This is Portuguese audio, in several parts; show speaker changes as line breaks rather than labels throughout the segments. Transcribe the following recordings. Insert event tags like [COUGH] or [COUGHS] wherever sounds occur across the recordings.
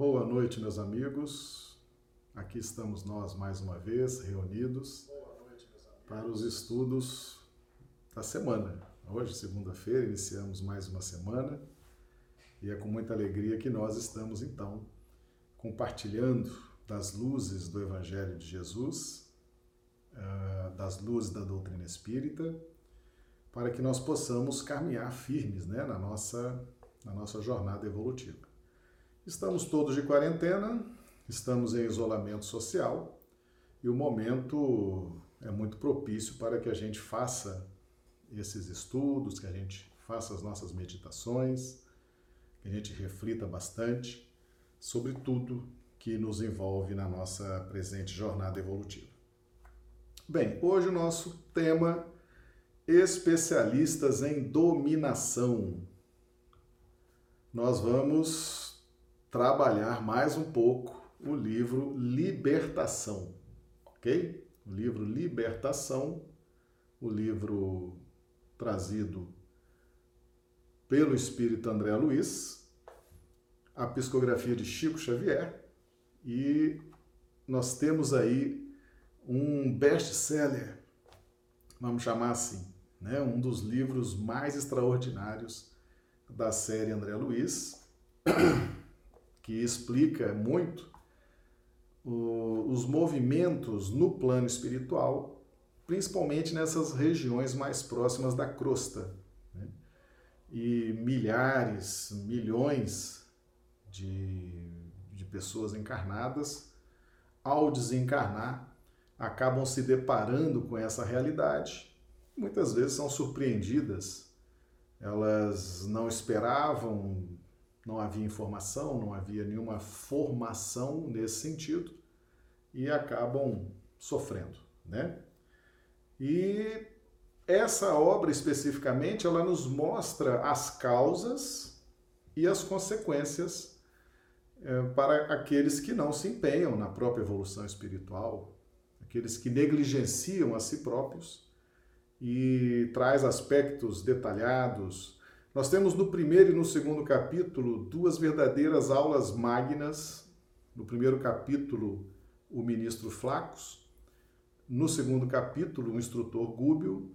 Boa noite, meus amigos. Aqui estamos nós mais uma vez reunidos para os estudos da semana. Hoje, segunda-feira, iniciamos mais uma semana e é com muita alegria que nós estamos então compartilhando das luzes do Evangelho de Jesus, ah, das luzes da doutrina espírita, para que nós possamos caminhar firmes né, na, nossa, na nossa jornada evolutiva. Estamos todos de quarentena, estamos em isolamento social e o momento é muito propício para que a gente faça esses estudos, que a gente faça as nossas meditações, que a gente reflita bastante sobre tudo que nos envolve na nossa presente jornada evolutiva. Bem, hoje o nosso tema especialistas em dominação. Nós vamos trabalhar mais um pouco o livro Libertação, ok? O livro Libertação, o livro trazido pelo espírito André Luiz, a psicografia de Chico Xavier e nós temos aí um best-seller, vamos chamar assim, né? um dos livros mais extraordinários da série André Luiz, [CLEARS THROAT] que explica muito o, os movimentos no plano espiritual, principalmente nessas regiões mais próximas da crosta. Né? E milhares, milhões de, de pessoas encarnadas, ao desencarnar, acabam se deparando com essa realidade. Muitas vezes são surpreendidas, elas não esperavam não havia informação, não havia nenhuma formação nesse sentido e acabam sofrendo, né? E essa obra especificamente, ela nos mostra as causas e as consequências é, para aqueles que não se empenham na própria evolução espiritual, aqueles que negligenciam a si próprios e traz aspectos detalhados nós temos no primeiro e no segundo capítulo duas verdadeiras aulas magnas. No primeiro capítulo, o ministro Flacos, no segundo capítulo, o instrutor Gúbio,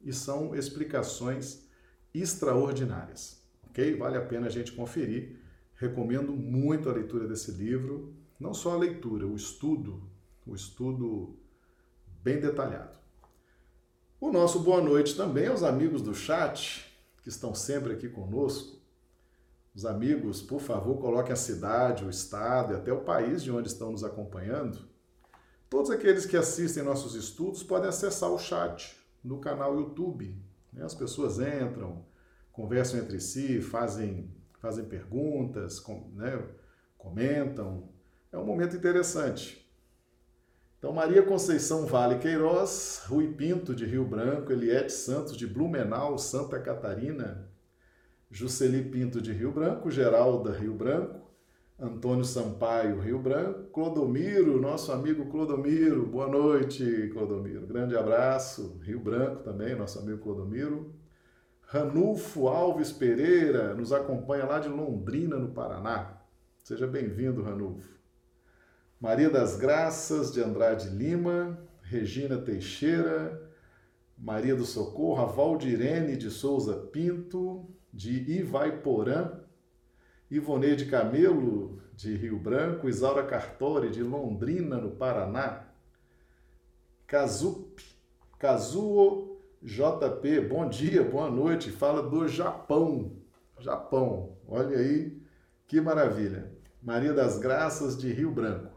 e são explicações extraordinárias. Ok? Vale a pena a gente conferir. Recomendo muito a leitura desse livro, não só a leitura, o estudo, o estudo bem detalhado. O nosso boa noite também aos amigos do chat, que estão sempre aqui conosco. Os amigos, por favor, coloquem a cidade, o estado e até o país de onde estão nos acompanhando. Todos aqueles que assistem nossos estudos podem acessar o chat no canal YouTube. Né? As pessoas entram, conversam entre si, fazem, fazem perguntas, com, né? comentam. É um momento interessante. Então, Maria Conceição Vale Queiroz, Rui Pinto de Rio Branco, Eliette Santos de Blumenau, Santa Catarina, Jusceli Pinto de Rio Branco, Geralda Rio Branco, Antônio Sampaio Rio Branco, Clodomiro, nosso amigo Clodomiro, boa noite, Clodomiro, grande abraço, Rio Branco também, nosso amigo Clodomiro, Ranulfo Alves Pereira, nos acompanha lá de Londrina, no Paraná, seja bem-vindo, Ranulfo. Maria das Graças de Andrade Lima, Regina Teixeira, Maria do Socorro, a Valdirene de Souza Pinto, de Ivaiporã, Ivoneide Camelo, de Rio Branco, Isaura Cartori, de Londrina, no Paraná, Kazup, Kazuo JP, bom dia, boa noite, fala do Japão, Japão, olha aí, que maravilha. Maria das Graças, de Rio Branco.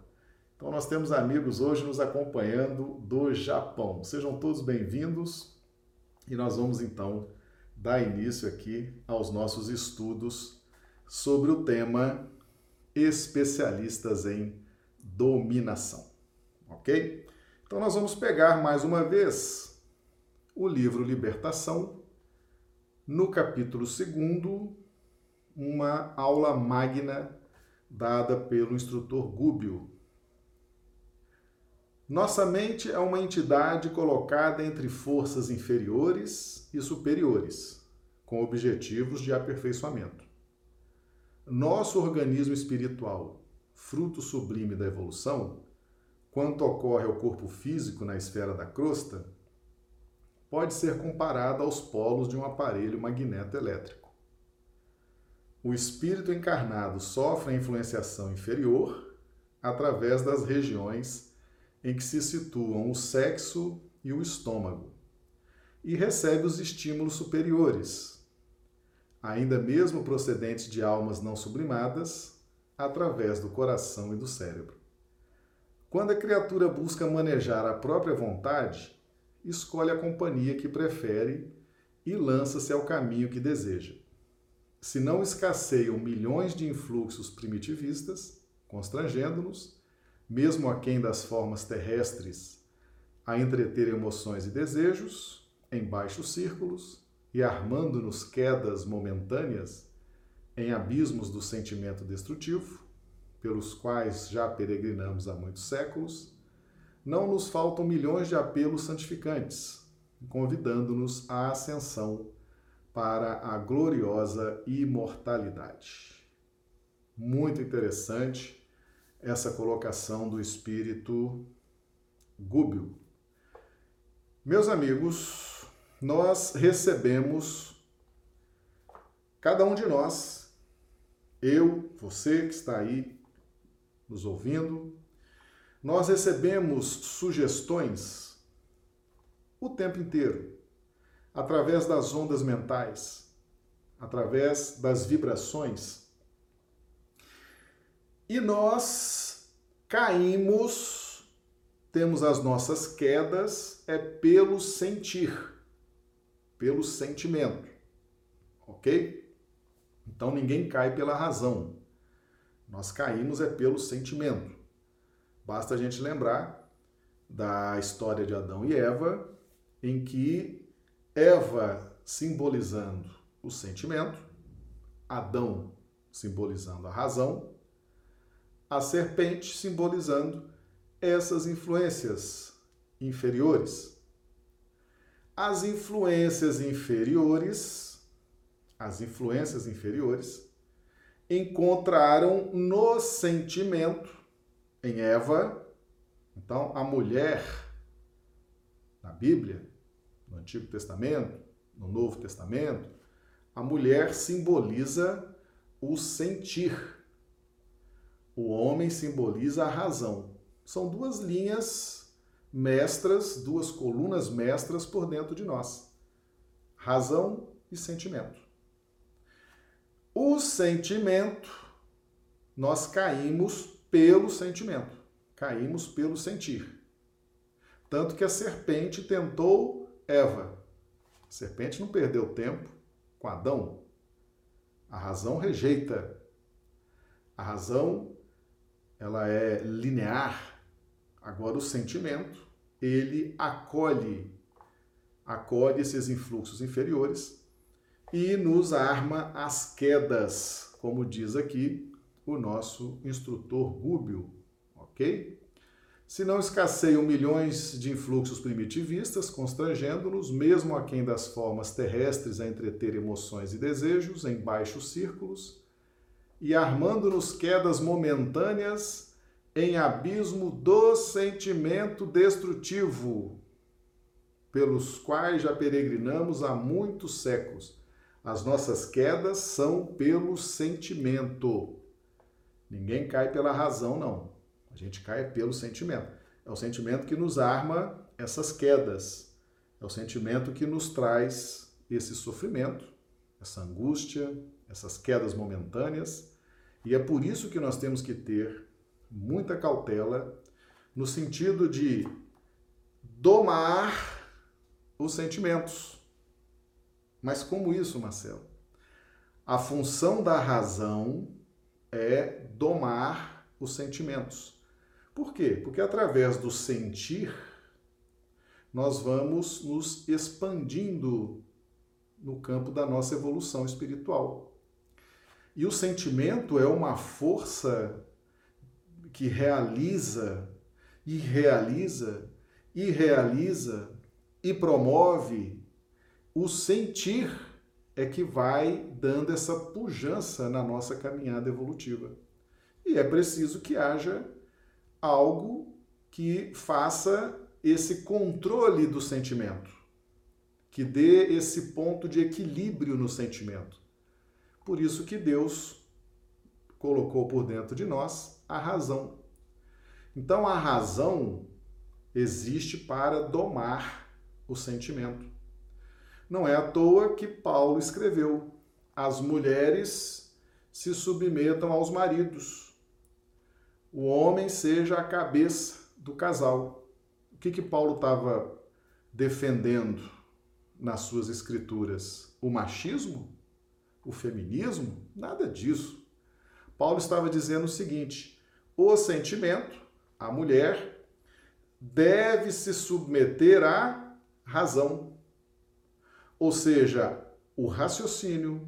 Então, nós temos amigos hoje nos acompanhando do Japão. Sejam todos bem-vindos e nós vamos então dar início aqui aos nossos estudos sobre o tema especialistas em dominação. Ok? Então, nós vamos pegar mais uma vez o livro Libertação, no capítulo 2, uma aula magna dada pelo instrutor Gúbio, nossa mente é uma entidade colocada entre forças inferiores e superiores, com objetivos de aperfeiçoamento. Nosso organismo espiritual fruto sublime da evolução, quanto ocorre ao corpo físico na esfera da crosta, pode ser comparada aos polos de um aparelho magneto-elétrico. O espírito encarnado sofre a influenciação inferior através das regiões em que se situam o sexo e o estômago, e recebe os estímulos superiores, ainda mesmo procedentes de almas não sublimadas, através do coração e do cérebro. Quando a criatura busca manejar a própria vontade, escolhe a companhia que prefere e lança-se ao caminho que deseja. Se não escasseiam milhões de influxos primitivistas, constrangendo-nos, mesmo aquém das formas terrestres, a entreter emoções e desejos, em baixos círculos, e armando-nos quedas momentâneas em abismos do sentimento destrutivo, pelos quais já peregrinamos há muitos séculos, não nos faltam milhões de apelos santificantes, convidando-nos à ascensão para a gloriosa imortalidade. Muito interessante essa colocação do espírito Gúbio. Meus amigos, nós recebemos, cada um de nós, eu, você que está aí nos ouvindo, nós recebemos sugestões o tempo inteiro, através das ondas mentais, através das vibrações. E nós caímos, temos as nossas quedas, é pelo sentir, pelo sentimento, ok? Então ninguém cai pela razão. Nós caímos é pelo sentimento. Basta a gente lembrar da história de Adão e Eva, em que Eva simbolizando o sentimento, Adão simbolizando a razão, a serpente simbolizando essas influências inferiores. As influências inferiores, as influências inferiores encontraram no sentimento em Eva. Então, a mulher na Bíblia, no Antigo Testamento, no Novo Testamento, a mulher simboliza o sentir. O homem simboliza a razão. São duas linhas mestras, duas colunas mestras por dentro de nós: razão e sentimento. O sentimento, nós caímos pelo sentimento. Caímos pelo sentir. Tanto que a serpente tentou Eva. A serpente não perdeu tempo com Adão. A razão rejeita. A razão ela é linear. Agora o sentimento, ele acolhe acolhe esses influxos inferiores e nos arma as quedas, como diz aqui o nosso instrutor Rúbio, ok? Se não escasseiam milhões de influxos primitivistas, constrangendo-nos, mesmo aquém das formas terrestres, a entreter emoções e desejos em baixos círculos, e armando-nos quedas momentâneas em abismo do sentimento destrutivo, pelos quais já peregrinamos há muitos séculos. As nossas quedas são pelo sentimento. Ninguém cai pela razão, não. A gente cai pelo sentimento. É o sentimento que nos arma essas quedas. É o sentimento que nos traz esse sofrimento, essa angústia, essas quedas momentâneas. E é por isso que nós temos que ter muita cautela no sentido de domar os sentimentos. Mas como isso, Marcelo? A função da razão é domar os sentimentos. Por quê? Porque através do sentir, nós vamos nos expandindo no campo da nossa evolução espiritual. E o sentimento é uma força que realiza e realiza e realiza e promove o sentir é que vai dando essa pujança na nossa caminhada evolutiva. E é preciso que haja algo que faça esse controle do sentimento, que dê esse ponto de equilíbrio no sentimento. Por isso que Deus colocou por dentro de nós a razão. Então a razão existe para domar o sentimento. Não é à toa que Paulo escreveu: as mulheres se submetam aos maridos, o homem seja a cabeça do casal. O que, que Paulo estava defendendo nas suas escrituras? O machismo? O feminismo? Nada disso. Paulo estava dizendo o seguinte: o sentimento, a mulher, deve se submeter à razão. Ou seja, o raciocínio,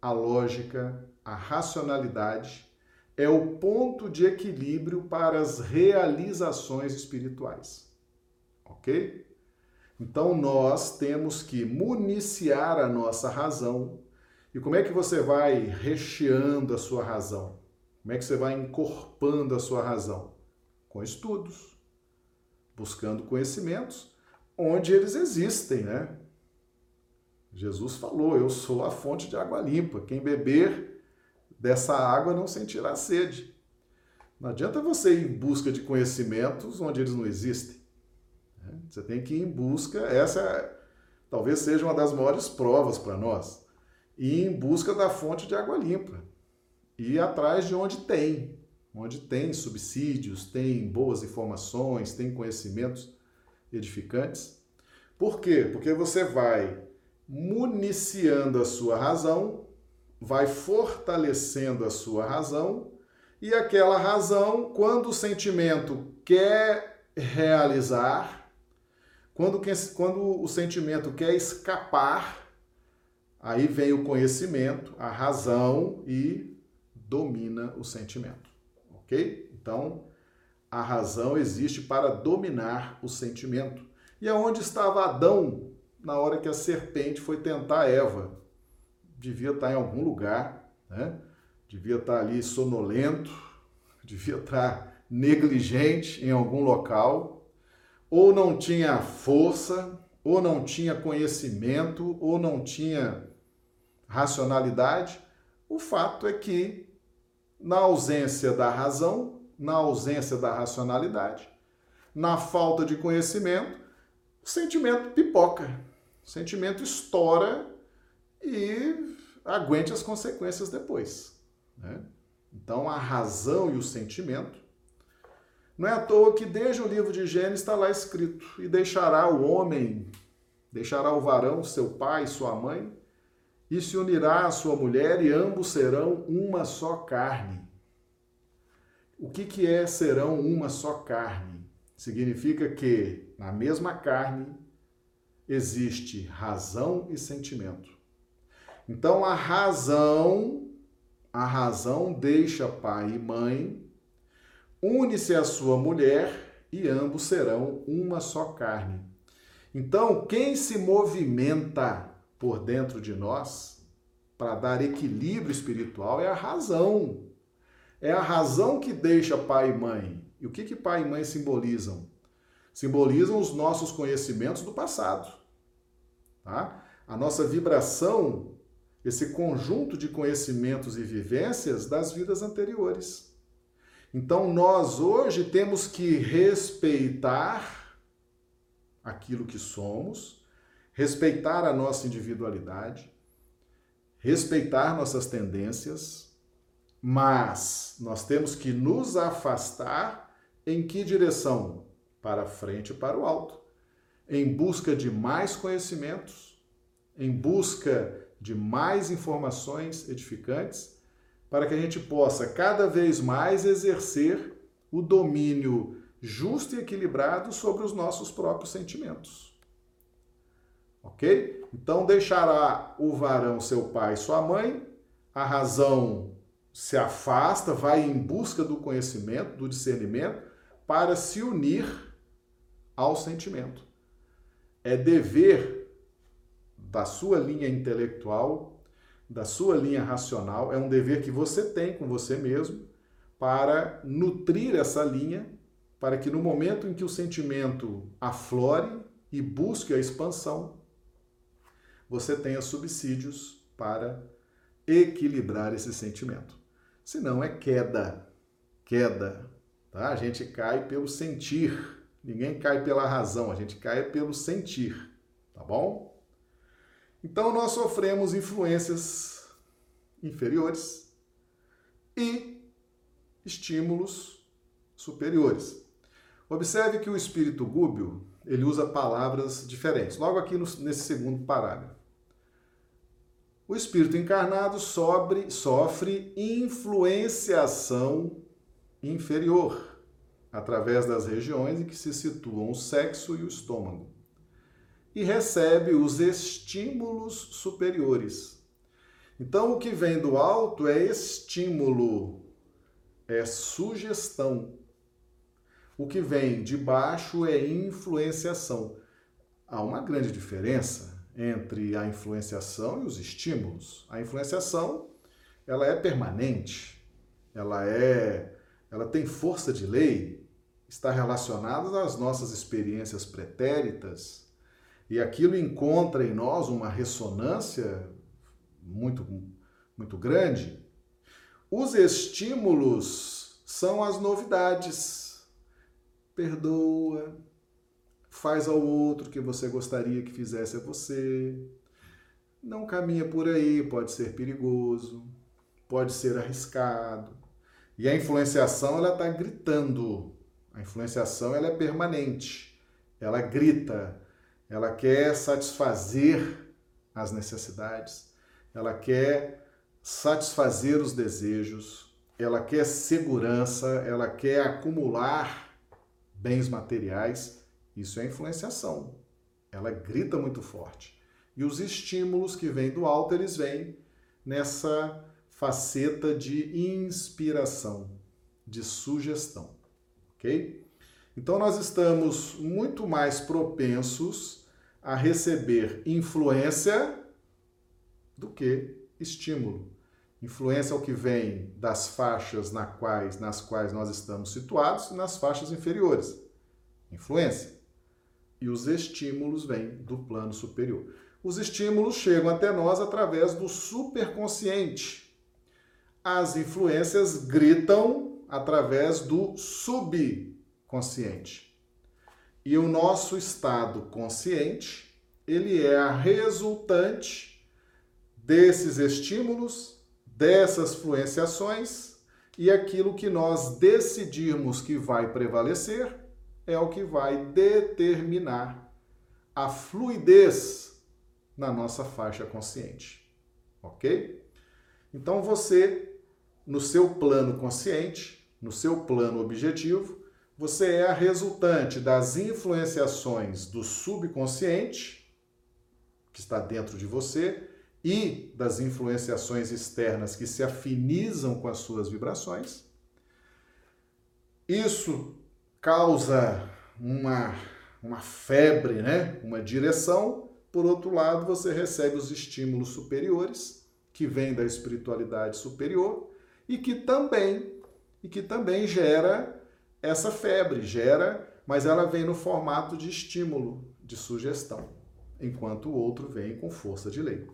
a lógica, a racionalidade é o ponto de equilíbrio para as realizações espirituais. Ok? Então nós temos que municiar a nossa razão. E como é que você vai recheando a sua razão? Como é que você vai encorpando a sua razão? Com estudos, buscando conhecimentos onde eles existem, né? Jesus falou: Eu sou a fonte de água limpa. Quem beber dessa água não sentirá sede. Não adianta você ir em busca de conhecimentos onde eles não existem. Né? Você tem que ir em busca, essa é, talvez seja uma das maiores provas para nós, ir em busca da fonte de água limpa. Ir atrás de onde tem, onde tem subsídios, tem boas informações, tem conhecimentos edificantes. Por quê? Porque você vai municiando a sua razão, vai fortalecendo a sua razão, e aquela razão, quando o sentimento quer realizar, quando, quando o sentimento quer escapar, aí vem o conhecimento, a razão e domina o sentimento. Ok? Então, a razão existe para dominar o sentimento. E aonde estava Adão na hora que a serpente foi tentar Eva. Devia estar em algum lugar, né? devia estar ali sonolento, [LAUGHS] devia estar negligente em algum local, ou não tinha força, ou não tinha conhecimento, ou não tinha racionalidade. O fato é que, na ausência da razão, na ausência da racionalidade, na falta de conhecimento, o sentimento pipoca. O sentimento estoura e aguente as consequências depois. Né? Então, a razão e o sentimento. Não é à toa que desde o livro de Gênesis está lá escrito: e deixará o homem, deixará o varão, seu pai, sua mãe, e se unirá à sua mulher, e ambos serão uma só carne. O que, que é serão uma só carne? Significa que na mesma carne existe razão e sentimento. Então a razão, a razão deixa pai e mãe, une-se à sua mulher e ambos serão uma só carne. Então, quem se movimenta por dentro de nós para dar equilíbrio espiritual é a razão. É a razão que deixa pai e mãe. E o que, que pai e mãe simbolizam? simbolizam os nossos conhecimentos do passado. Tá? A nossa vibração, esse conjunto de conhecimentos e vivências das vidas anteriores. Então, nós hoje temos que respeitar aquilo que somos, respeitar a nossa individualidade, respeitar nossas tendências, mas nós temos que nos afastar em que direção? para frente e para o alto, em busca de mais conhecimentos, em busca de mais informações edificantes, para que a gente possa cada vez mais exercer o domínio justo e equilibrado sobre os nossos próprios sentimentos. Ok? Então deixará o varão seu pai e sua mãe, a razão se afasta, vai em busca do conhecimento, do discernimento, para se unir ao sentimento. É dever da sua linha intelectual, da sua linha racional, é um dever que você tem com você mesmo para nutrir essa linha, para que no momento em que o sentimento aflore e busque a expansão, você tenha subsídios para equilibrar esse sentimento. Senão é queda, queda, tá? A gente cai pelo sentir, ninguém cai pela razão, a gente cai pelo sentir, tá bom? Então nós sofremos influências inferiores e estímulos superiores. Observe que o espírito gúbio, ele usa palavras diferentes. Logo aqui no, nesse segundo parágrafo. O espírito encarnado sobre, sofre influenciação inferior através das regiões em que se situam o sexo e o estômago e recebe os estímulos superiores. Então, o que vem do alto é estímulo é sugestão. O que vem de baixo é influenciação. Há uma grande diferença entre a influenciação e os estímulos. A influenciação, ela é permanente, ela é, ela tem força de lei, está relacionada às nossas experiências pretéritas, e aquilo encontra em nós uma ressonância muito muito grande os estímulos são as novidades. Perdoa, faz ao outro que você gostaria que fizesse a você. Não caminha por aí, pode ser perigoso, pode ser arriscado. E a influenciação ela está gritando. A influenciação ela é permanente. Ela grita. Ela quer satisfazer as necessidades. Ela quer satisfazer os desejos, ela quer segurança, ela quer acumular bens materiais. Isso é influenciação. Ela grita muito forte. E os estímulos que vêm do alto, eles vêm nessa faceta de inspiração, de sugestão. Ok? Então, nós estamos muito mais propensos a receber influência do que estímulo. Influência é o que vem das faixas na quais, nas quais nós estamos situados e nas faixas inferiores. Influência. E os estímulos vêm do plano superior. Os estímulos chegam até nós através do superconsciente. As influências gritam através do subconsciente. E o nosso estado consciente, ele é a resultante desses estímulos, dessas fluenciações, e aquilo que nós decidirmos que vai prevalecer é o que vai determinar a fluidez na nossa faixa consciente. Ok? Então você, no seu plano consciente, no seu plano objetivo, você é a resultante das influenciações do subconsciente, que está dentro de você, e das influenciações externas que se afinizam com as suas vibrações. Isso causa uma, uma febre, né? uma direção. Por outro lado, você recebe os estímulos superiores, que vêm da espiritualidade superior, e que também, e que também gera essa febre, gera, mas ela vem no formato de estímulo, de sugestão, enquanto o outro vem com força de lei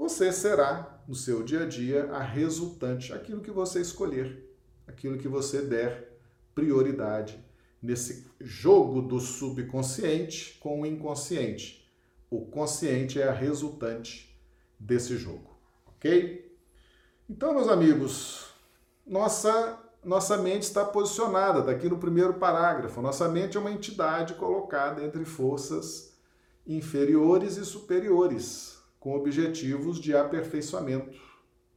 você será, no seu dia a dia, a resultante, aquilo que você escolher, aquilo que você der prioridade nesse jogo do subconsciente com o inconsciente. O consciente é a resultante desse jogo, ok? Então, meus amigos, nossa nossa mente está posicionada daqui no primeiro parágrafo. Nossa mente é uma entidade colocada entre forças inferiores e superiores com objetivos de aperfeiçoamento.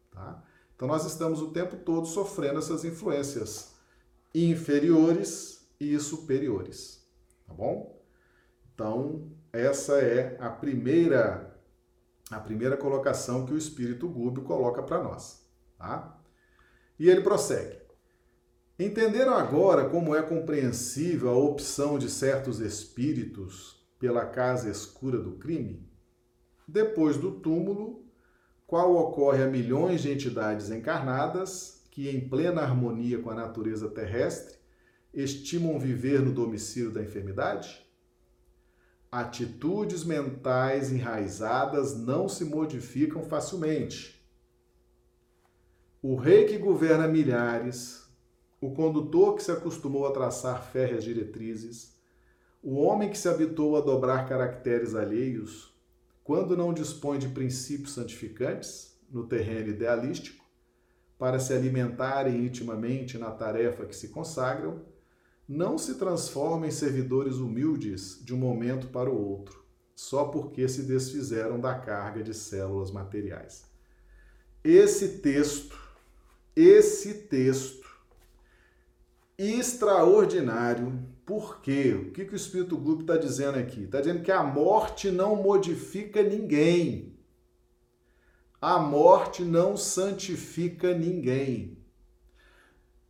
Tá? Então, nós estamos o tempo todo sofrendo essas influências inferiores e superiores. Tá bom? Então, essa é a primeira a primeira colocação que o espírito Gúbio coloca para nós, tá? E ele prossegue. Entenderam agora como é compreensível a opção de certos espíritos pela casa escura do crime? Depois do túmulo, qual ocorre a milhões de entidades encarnadas que, em plena harmonia com a natureza terrestre, estimam viver no domicílio da enfermidade? Atitudes mentais enraizadas não se modificam facilmente. O rei que governa milhares, o condutor que se acostumou a traçar férreas diretrizes, o homem que se habitou a dobrar caracteres alheios, quando não dispõe de princípios santificantes no terreno idealístico, para se alimentarem intimamente na tarefa que se consagram, não se transformam em servidores humildes de um momento para o outro, só porque se desfizeram da carga de células materiais. Esse texto, esse texto extraordinário, por quê? O que, que o Espírito Grupo está dizendo aqui? Está dizendo que a morte não modifica ninguém. A morte não santifica ninguém.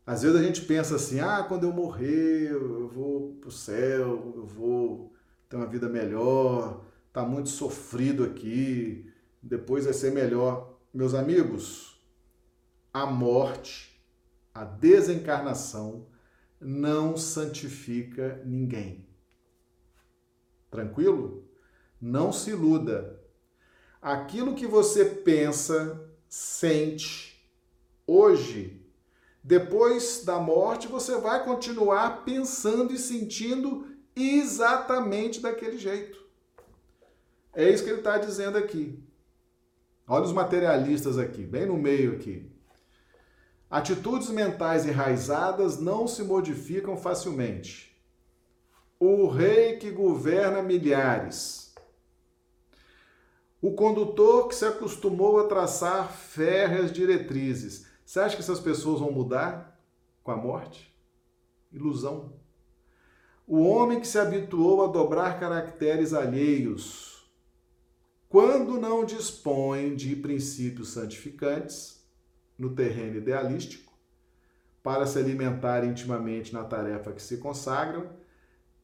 Às vezes a gente pensa assim: ah, quando eu morrer, eu vou para o céu, eu vou ter uma vida melhor, está muito sofrido aqui, depois vai ser melhor. Meus amigos, a morte, a desencarnação, não santifica ninguém. Tranquilo? Não se iluda. Aquilo que você pensa, sente hoje depois da morte, você vai continuar pensando e sentindo exatamente daquele jeito. É isso que ele está dizendo aqui. Olha os materialistas aqui, bem no meio aqui. Atitudes mentais enraizadas não se modificam facilmente. O rei que governa milhares. O condutor que se acostumou a traçar férreas diretrizes. Você acha que essas pessoas vão mudar com a morte? Ilusão. O homem que se habituou a dobrar caracteres alheios, quando não dispõe de princípios santificantes no terreno idealístico, para se alimentar intimamente na tarefa que se consagram,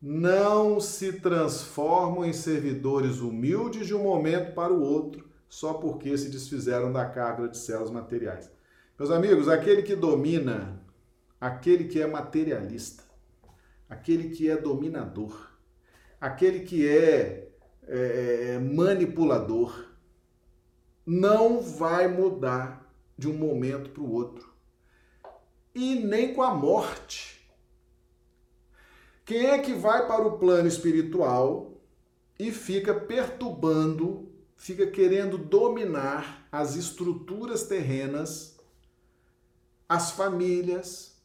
não se transformam em servidores humildes de um momento para o outro, só porque se desfizeram da carga de céus materiais. Meus amigos, aquele que domina, aquele que é materialista, aquele que é dominador, aquele que é, é, é manipulador, não vai mudar de um momento para o outro. E nem com a morte. Quem é que vai para o plano espiritual e fica perturbando, fica querendo dominar as estruturas terrenas as famílias,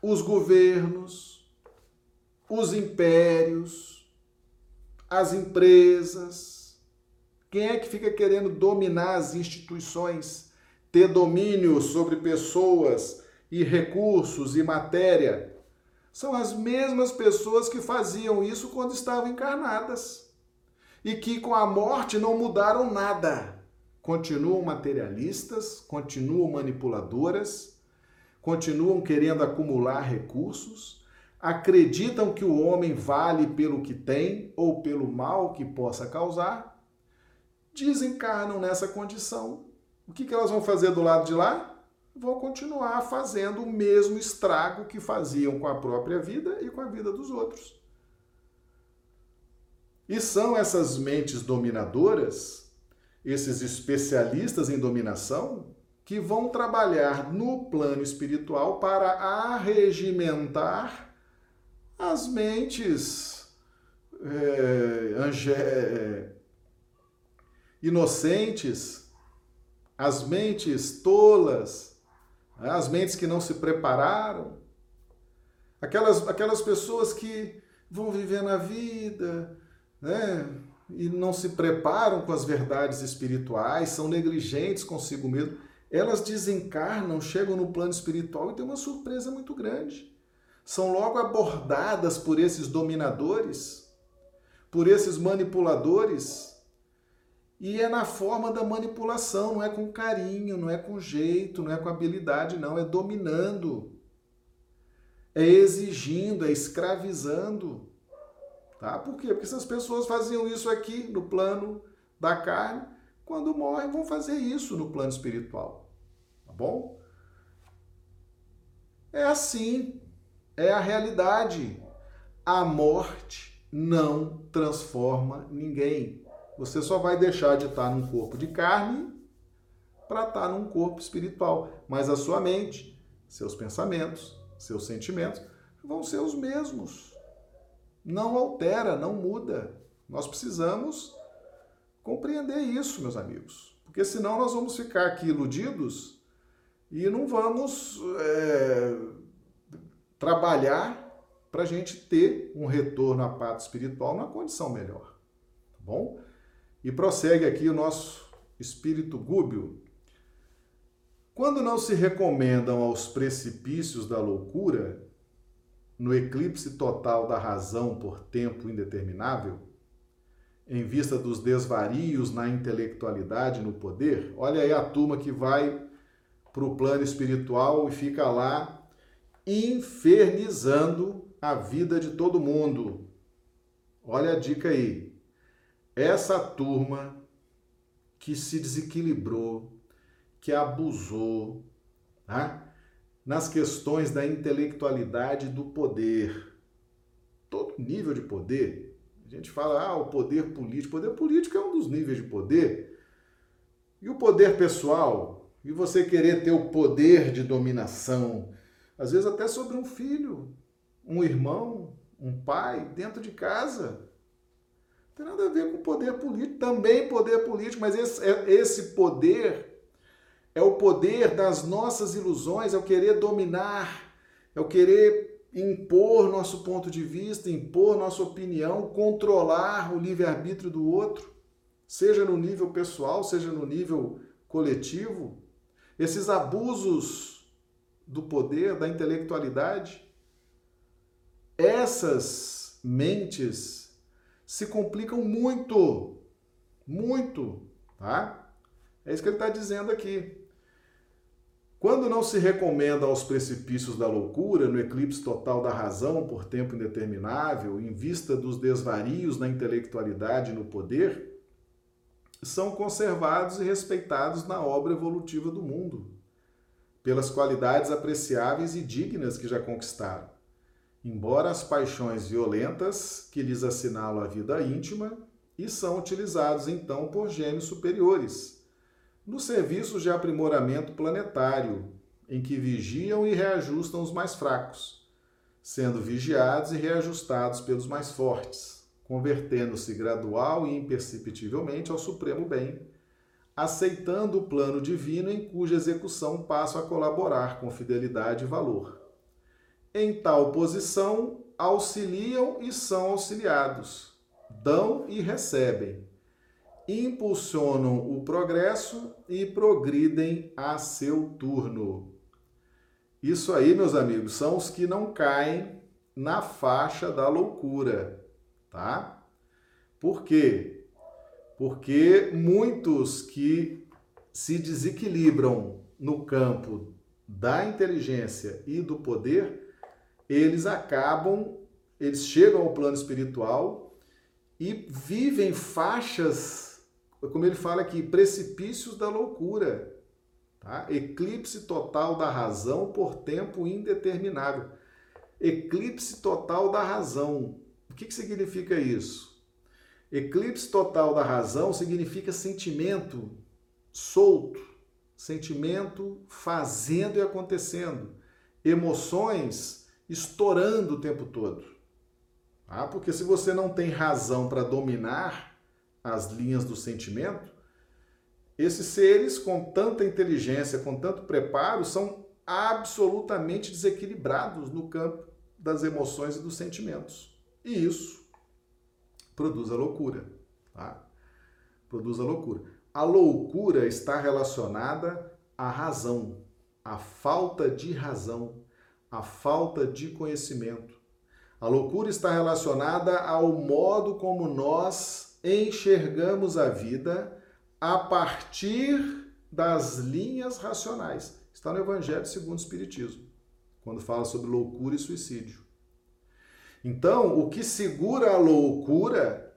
os governos, os impérios, as empresas. Quem é que fica querendo dominar as instituições, ter domínio sobre pessoas e recursos e matéria? São as mesmas pessoas que faziam isso quando estavam encarnadas e que com a morte não mudaram nada continuam materialistas, continuam manipuladoras, continuam querendo acumular recursos, acreditam que o homem vale pelo que tem ou pelo mal que possa causar, desencarnam nessa condição. O que, elas vão fazer do lado de lá? Vão continuar fazendo o mesmo estrago que faziam com a própria vida e com a vida dos outros. E são essas mentes dominadoras esses especialistas em dominação que vão trabalhar no plano espiritual para arregimentar as mentes é, ange, é, inocentes, as mentes tolas, as mentes que não se prepararam, aquelas, aquelas pessoas que vão viver na vida, né? e não se preparam com as verdades espirituais, são negligentes consigo mesmo, elas desencarnam, chegam no plano espiritual e tem uma surpresa muito grande. São logo abordadas por esses dominadores, por esses manipuladores, e é na forma da manipulação, não é com carinho, não é com jeito, não é com habilidade, não, é dominando, é exigindo, é escravizando. Tá? Por quê? Porque essas pessoas faziam isso aqui no plano da carne, quando morrem vão fazer isso no plano espiritual. Tá bom? É assim, é a realidade. A morte não transforma ninguém. Você só vai deixar de estar num corpo de carne para estar num corpo espiritual. Mas a sua mente, seus pensamentos, seus sentimentos vão ser os mesmos. Não altera, não muda. Nós precisamos compreender isso, meus amigos. Porque senão nós vamos ficar aqui iludidos e não vamos é, trabalhar para a gente ter um retorno à pátria espiritual numa condição melhor. Tá bom? E prossegue aqui o nosso espírito gúbio. Quando não se recomendam aos precipícios da loucura, no eclipse total da razão por tempo indeterminável, em vista dos desvarios na intelectualidade e no poder, olha aí a turma que vai para o plano espiritual e fica lá infernizando a vida de todo mundo. Olha a dica aí. Essa turma que se desequilibrou, que abusou, tá? nas questões da intelectualidade do poder. Todo nível de poder. A gente fala, ah, o poder político. O poder político é um dos níveis de poder. E o poder pessoal? E você querer ter o poder de dominação, às vezes até sobre um filho, um irmão, um pai, dentro de casa. Não tem nada a ver com poder político, também poder político, mas esse, é, esse poder é o poder das nossas ilusões, é o querer dominar, é o querer impor nosso ponto de vista, impor nossa opinião, controlar o livre-arbítrio do outro, seja no nível pessoal, seja no nível coletivo. Esses abusos do poder, da intelectualidade, essas mentes se complicam muito, muito, tá? É isso que ele está dizendo aqui. Quando não se recomenda aos precipícios da loucura, no eclipse total da razão por tempo indeterminável, em vista dos desvarios na intelectualidade e no poder, são conservados e respeitados na obra evolutiva do mundo, pelas qualidades apreciáveis e dignas que já conquistaram. Embora as paixões violentas que lhes assinalam a vida íntima e são utilizados então por gênios superiores nos serviços de aprimoramento planetário, em que vigiam e reajustam os mais fracos, sendo vigiados e reajustados pelos mais fortes, convertendo-se gradual e imperceptivelmente ao supremo bem, aceitando o plano divino em cuja execução passam a colaborar com fidelidade e valor. Em tal posição, auxiliam e são auxiliados, dão e recebem, impulsionam o progresso e progridem a seu turno. Isso aí, meus amigos, são os que não caem na faixa da loucura, tá? Por quê? Porque muitos que se desequilibram no campo da inteligência e do poder, eles acabam, eles chegam ao plano espiritual e vivem faixas como ele fala aqui, precipícios da loucura, tá? eclipse total da razão por tempo indeterminável. Eclipse total da razão. O que, que significa isso? Eclipse total da razão significa sentimento solto, sentimento fazendo e acontecendo, emoções estourando o tempo todo. Ah, porque se você não tem razão para dominar as linhas do sentimento, esses seres com tanta inteligência, com tanto preparo, são absolutamente desequilibrados no campo das emoções e dos sentimentos. E isso produz a loucura. Tá? Produz a loucura. A loucura está relacionada à razão, à falta de razão, à falta de conhecimento. A loucura está relacionada ao modo como nós enxergamos a vida a partir das linhas racionais. Está no Evangelho segundo o Espiritismo, quando fala sobre loucura e suicídio. Então, o que segura a loucura,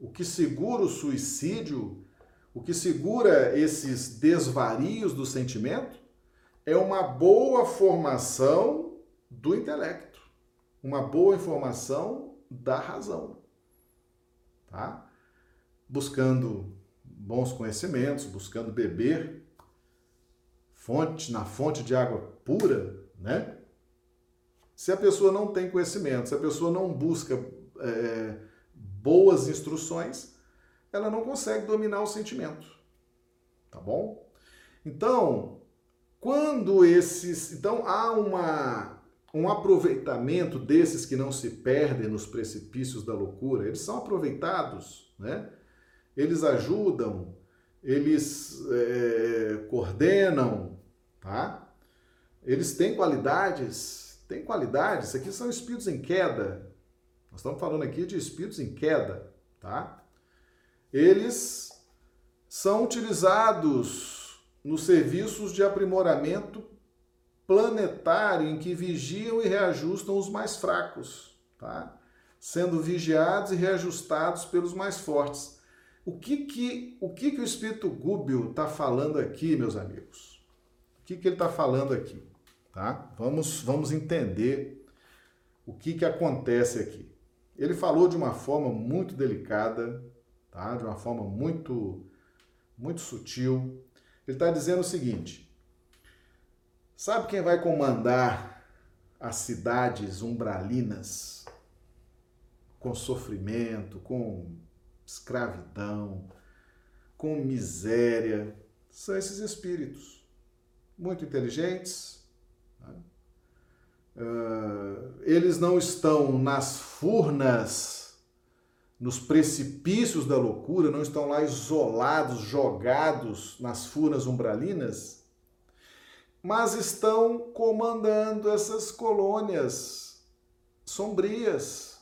o que segura o suicídio, o que segura esses desvarios do sentimento, é uma boa formação do intelecto, uma boa informação da razão, tá? Buscando bons conhecimentos, buscando beber fonte na fonte de água pura, né? Se a pessoa não tem conhecimento, se a pessoa não busca é, boas instruções, ela não consegue dominar o sentimento, tá bom? Então, quando esses, então há uma um aproveitamento desses que não se perdem nos precipícios da loucura, eles são aproveitados, né? Eles ajudam, eles é, coordenam, tá? Eles têm qualidades, têm qualidades. Aqui são espíritos em queda. Nós estamos falando aqui de espíritos em queda, tá? Eles são utilizados nos serviços de aprimoramento planetário em que vigiam e reajustam os mais fracos, tá? Sendo vigiados e reajustados pelos mais fortes. O que que o, que que o Espírito Gúbio está falando aqui, meus amigos? O que, que ele está falando aqui? Tá? Vamos, vamos entender o que, que acontece aqui. Ele falou de uma forma muito delicada, tá? de uma forma muito, muito sutil. Ele está dizendo o seguinte: Sabe quem vai comandar as cidades umbralinas com sofrimento, com escravidão, com miséria? São esses espíritos muito inteligentes. Né? Uh, eles não estão nas furnas, nos precipícios da loucura, não estão lá isolados, jogados nas furnas umbralinas mas estão comandando essas colônias sombrias.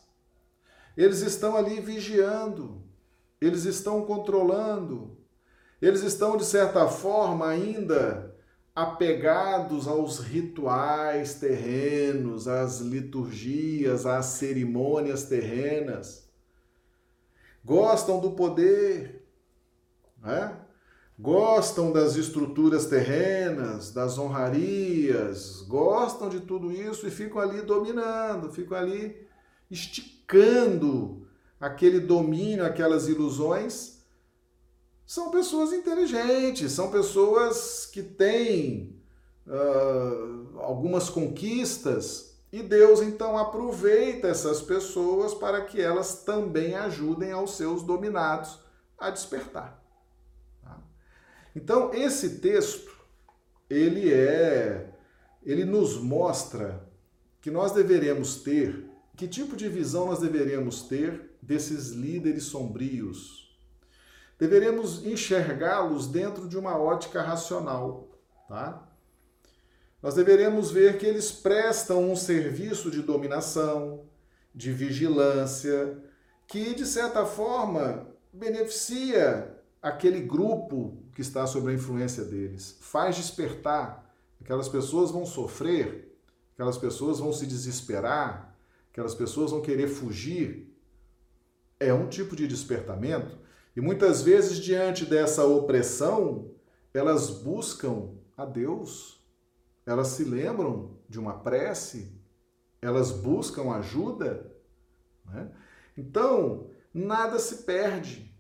Eles estão ali vigiando, eles estão controlando, eles estão, de certa forma, ainda apegados aos rituais terrenos, às liturgias, às cerimônias terrenas. Gostam do poder, né? Gostam das estruturas terrenas, das honrarias, gostam de tudo isso e ficam ali dominando, ficam ali esticando aquele domínio, aquelas ilusões. São pessoas inteligentes, são pessoas que têm uh, algumas conquistas e Deus então aproveita essas pessoas para que elas também ajudem aos seus dominados a despertar. Então, esse texto, ele é ele nos mostra que nós deveremos ter, que tipo de visão nós deveríamos ter desses líderes sombrios. Deveremos enxergá-los dentro de uma ótica racional, tá? Nós deveremos ver que eles prestam um serviço de dominação, de vigilância, que de certa forma beneficia aquele grupo que está sob a influência deles, faz despertar. Aquelas pessoas vão sofrer, aquelas pessoas vão se desesperar, aquelas pessoas vão querer fugir. É um tipo de despertamento. E muitas vezes, diante dessa opressão, elas buscam a Deus, elas se lembram de uma prece, elas buscam ajuda. Né? Então, nada se perde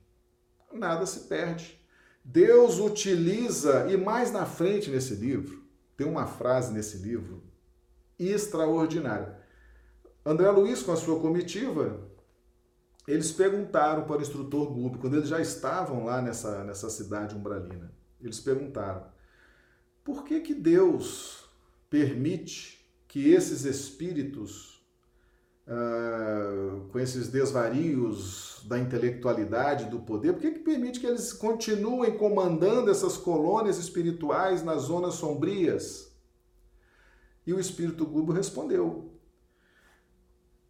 nada se perde. Deus utiliza, e mais na frente nesse livro, tem uma frase nesse livro extraordinária. André Luiz, com a sua comitiva, eles perguntaram para o instrutor Gubi, quando eles já estavam lá nessa, nessa cidade umbralina, eles perguntaram: por que, que Deus permite que esses espíritos uh, com esses desvarios da intelectualidade, do poder, por que, que permite que eles continuem comandando essas colônias espirituais nas zonas sombrias? E o Espírito Gubo respondeu: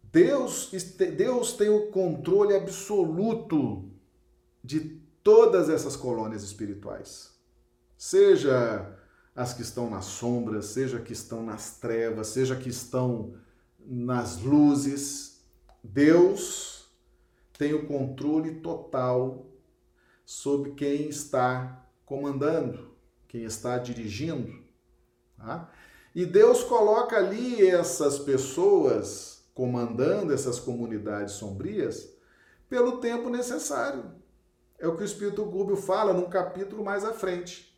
Deus, Deus tem o controle absoluto de todas essas colônias espirituais. Seja as que estão nas sombras, seja que estão nas trevas, seja que estão nas luzes. Deus tem o controle total sobre quem está comandando, quem está dirigindo. Tá? E Deus coloca ali essas pessoas comandando essas comunidades sombrias pelo tempo necessário. É o que o Espírito Gúbio fala num capítulo mais à frente.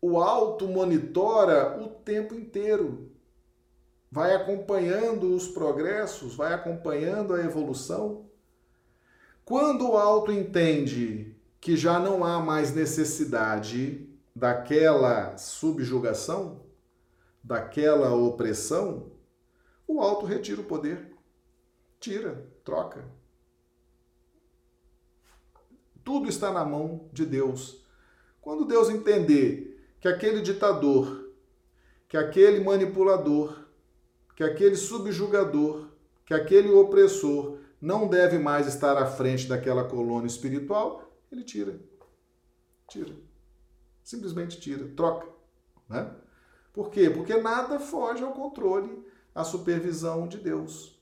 O alto monitora o tempo inteiro. Vai acompanhando os progressos, vai acompanhando a evolução. Quando o alto entende que já não há mais necessidade daquela subjugação, daquela opressão, o alto retira o poder. Tira, troca. Tudo está na mão de Deus. Quando Deus entender que aquele ditador, que aquele manipulador, que aquele subjugador, que aquele opressor não deve mais estar à frente daquela colônia espiritual, ele tira. Tira. Simplesmente tira, troca. Né? Por quê? Porque nada foge ao controle, à supervisão de Deus.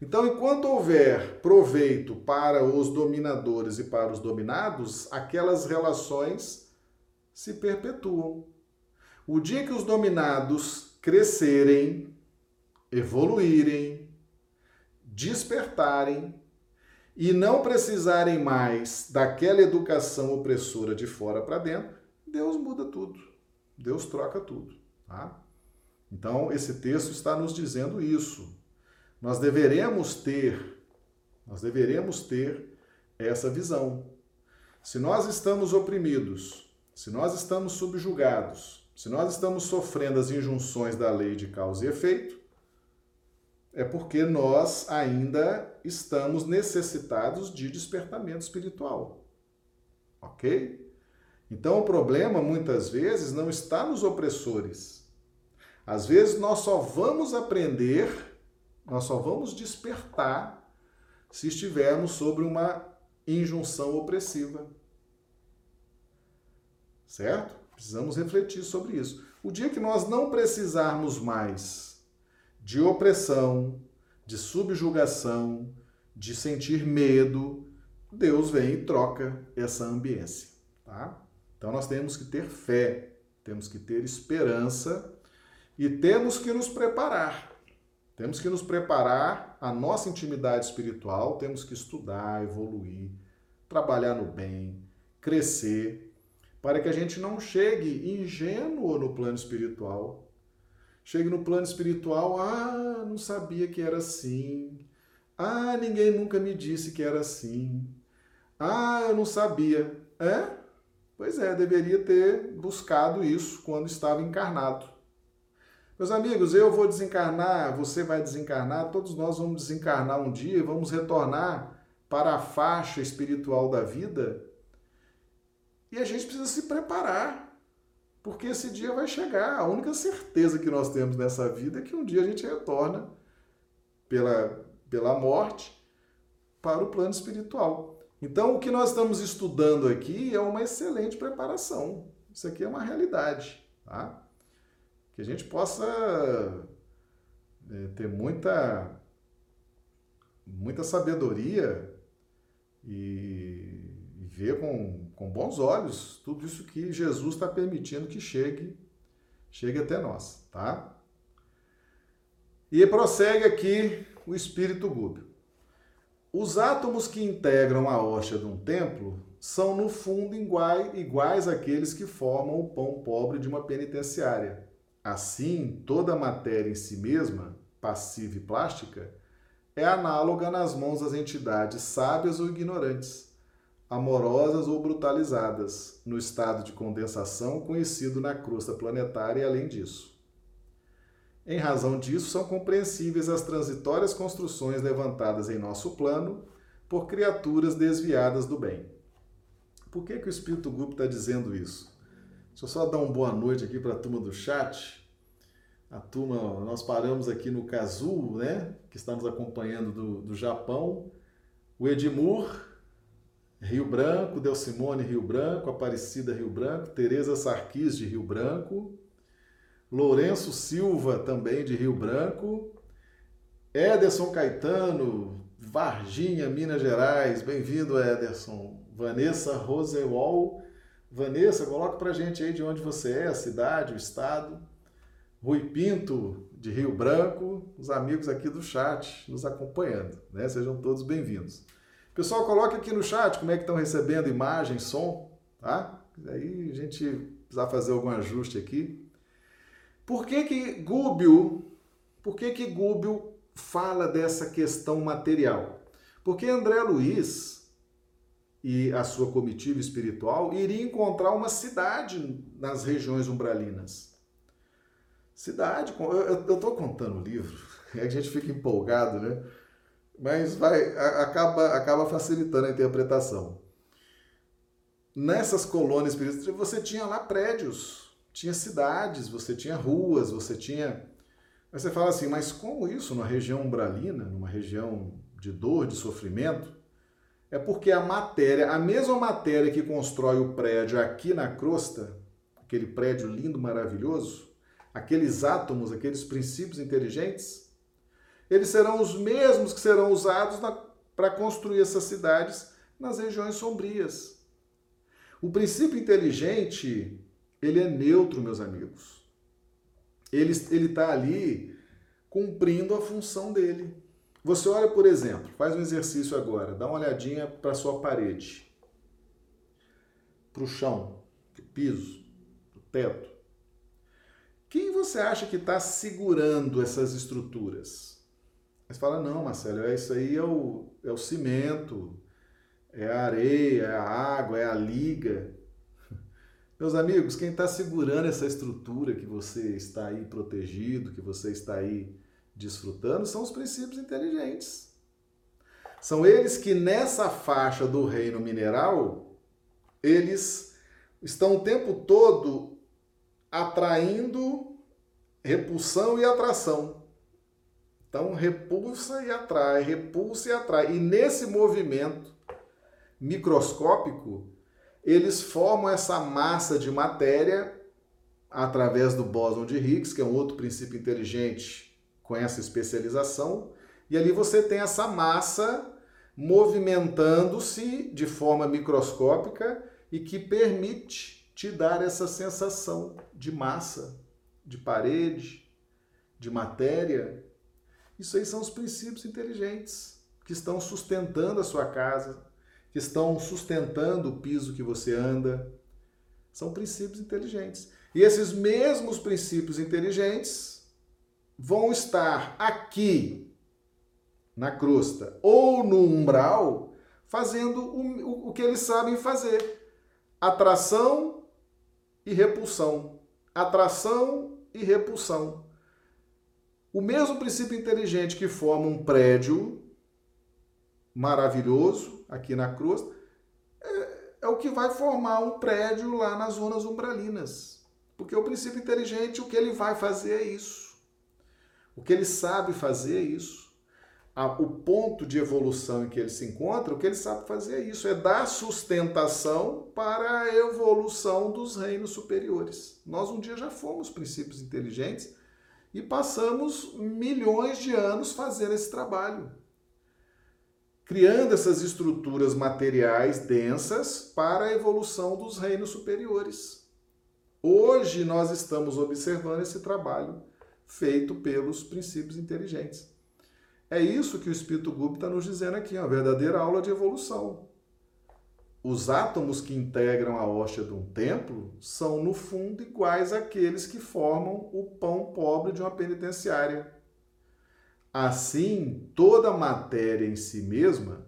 Então, enquanto houver proveito para os dominadores e para os dominados, aquelas relações se perpetuam. O dia que os dominados crescerem, evoluírem, despertarem e não precisarem mais daquela educação opressora de fora para dentro, Deus muda tudo. Deus troca tudo. Tá? Então, esse texto está nos dizendo isso. Nós deveremos ter, nós deveremos ter essa visão. Se nós estamos oprimidos, se nós estamos subjugados, se nós estamos sofrendo as injunções da lei de causa e efeito, é porque nós ainda estamos necessitados de despertamento espiritual. Ok? Então o problema muitas vezes não está nos opressores. Às vezes nós só vamos aprender, nós só vamos despertar se estivermos sobre uma injunção opressiva. Certo? Precisamos refletir sobre isso. O dia que nós não precisarmos mais de opressão, de subjugação, de sentir medo, Deus vem e troca essa ambiência, tá? Então nós temos que ter fé, temos que ter esperança e temos que nos preparar. Temos que nos preparar a nossa intimidade espiritual, temos que estudar, evoluir, trabalhar no bem, crescer, para que a gente não chegue ingênuo no plano espiritual. Chegue no plano espiritual, ah, não sabia que era assim. Ah, ninguém nunca me disse que era assim. Ah, eu não sabia. É? Pois é, deveria ter buscado isso quando estava encarnado. Meus amigos, eu vou desencarnar, você vai desencarnar, todos nós vamos desencarnar um dia e vamos retornar para a faixa espiritual da vida. E a gente precisa se preparar, porque esse dia vai chegar. A única certeza que nós temos nessa vida é que um dia a gente retorna pela, pela morte para o plano espiritual. Então, o que nós estamos estudando aqui é uma excelente preparação. Isso aqui é uma realidade, tá? Que a gente possa é, ter muita, muita sabedoria e, e ver com, com bons olhos tudo isso que Jesus está permitindo que chegue, chegue até nós, tá? E prossegue aqui o Espírito Gúbio. Os átomos que integram a hóstia de um templo são, no fundo, iguais àqueles que formam o pão pobre de uma penitenciária. Assim, toda a matéria em si mesma, passiva e plástica, é análoga nas mãos das entidades sábias ou ignorantes, amorosas ou brutalizadas, no estado de condensação conhecido na crosta planetária e além disso. Em razão disso, são compreensíveis as transitórias construções levantadas em nosso plano por criaturas desviadas do bem. Por que, que o Espírito Grupo está dizendo isso? Deixa eu só dar uma boa noite aqui para a turma do chat. A turma, nós paramos aqui no Kazu, né, que está nos acompanhando do, do Japão. O Edmur, Rio Branco, Delcimone, Rio Branco, Aparecida, Rio Branco, Tereza Sarquis, de Rio Branco, Lourenço Silva, também de Rio Branco, Ederson Caetano, Varginha, Minas Gerais, bem-vindo, Ederson. Vanessa Rosewall. Vanessa, coloca pra gente aí de onde você é, a cidade, o estado. Rui Pinto, de Rio Branco, os amigos aqui do chat nos acompanhando, né? Sejam todos bem-vindos. Pessoal, coloque aqui no chat como é que estão recebendo imagem, som, tá? Aí a gente precisa fazer algum ajuste aqui. Por que que Gúbio, por que que Gúbio fala dessa questão material? Porque André Luiz e a sua comitiva espiritual iria encontrar uma cidade nas regiões umbralinas. Cidade, eu estou contando o livro, [LAUGHS] a gente fica empolgado, né? Mas vai, acaba, acaba facilitando a interpretação. Nessas colônias espirituais, você tinha lá prédios, tinha cidades, você tinha ruas, você tinha. Aí você fala assim, mas como isso numa região umbralina, numa região de dor, de sofrimento? É porque a matéria, a mesma matéria que constrói o prédio aqui na crosta, aquele prédio lindo, maravilhoso, aqueles átomos, aqueles princípios inteligentes, eles serão os mesmos que serão usados para construir essas cidades nas regiões sombrias. O princípio inteligente, ele é neutro, meus amigos. Ele está ali cumprindo a função dele. Você olha, por exemplo, faz um exercício agora, dá uma olhadinha para a sua parede, para o chão, o piso, o teto. Quem você acha que está segurando essas estruturas? Mas fala, não, Marcelo, é isso aí é o, é o cimento, é a areia, é a água, é a liga. [LAUGHS] Meus amigos, quem está segurando essa estrutura que você está aí protegido, que você está aí desfrutando são os princípios inteligentes. São eles que nessa faixa do reino mineral, eles estão o tempo todo atraindo repulsão e atração. Então, repulsa e atrai, repulsa e atrai. E nesse movimento microscópico, eles formam essa massa de matéria através do bóson de Higgs, que é um outro princípio inteligente com essa especialização, e ali você tem essa massa movimentando-se de forma microscópica e que permite te dar essa sensação de massa, de parede, de matéria. Isso aí são os princípios inteligentes que estão sustentando a sua casa, que estão sustentando o piso que você anda. São princípios inteligentes. E esses mesmos princípios inteligentes vão estar aqui na crosta ou no umbral fazendo o, o que eles sabem fazer: atração e repulsão. Atração e repulsão. O mesmo princípio inteligente que forma um prédio maravilhoso aqui na crosta é, é o que vai formar um prédio lá nas zonas umbralinas. Porque o princípio inteligente, o que ele vai fazer é isso. O que ele sabe fazer é isso. O ponto de evolução em que ele se encontra, o que ele sabe fazer é isso, é dar sustentação para a evolução dos reinos superiores. Nós um dia já fomos princípios inteligentes e passamos milhões de anos fazendo esse trabalho, criando essas estruturas materiais densas para a evolução dos reinos superiores. Hoje nós estamos observando esse trabalho feito pelos princípios inteligentes. É isso que o Espírito Gupta está nos dizendo aqui, uma verdadeira aula de evolução. Os átomos que integram a hóstia de um templo são, no fundo, iguais àqueles que formam o pão pobre de uma penitenciária. Assim, toda matéria em si mesma,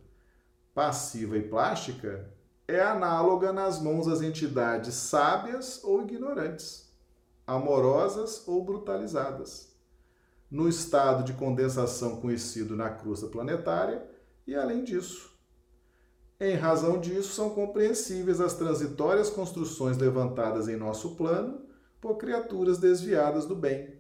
passiva e plástica, é análoga nas mãos das entidades sábias ou ignorantes amorosas ou brutalizadas, no estado de condensação conhecido na crosta planetária e além disso. Em razão disso, são compreensíveis as transitórias construções levantadas em nosso plano por criaturas desviadas do bem.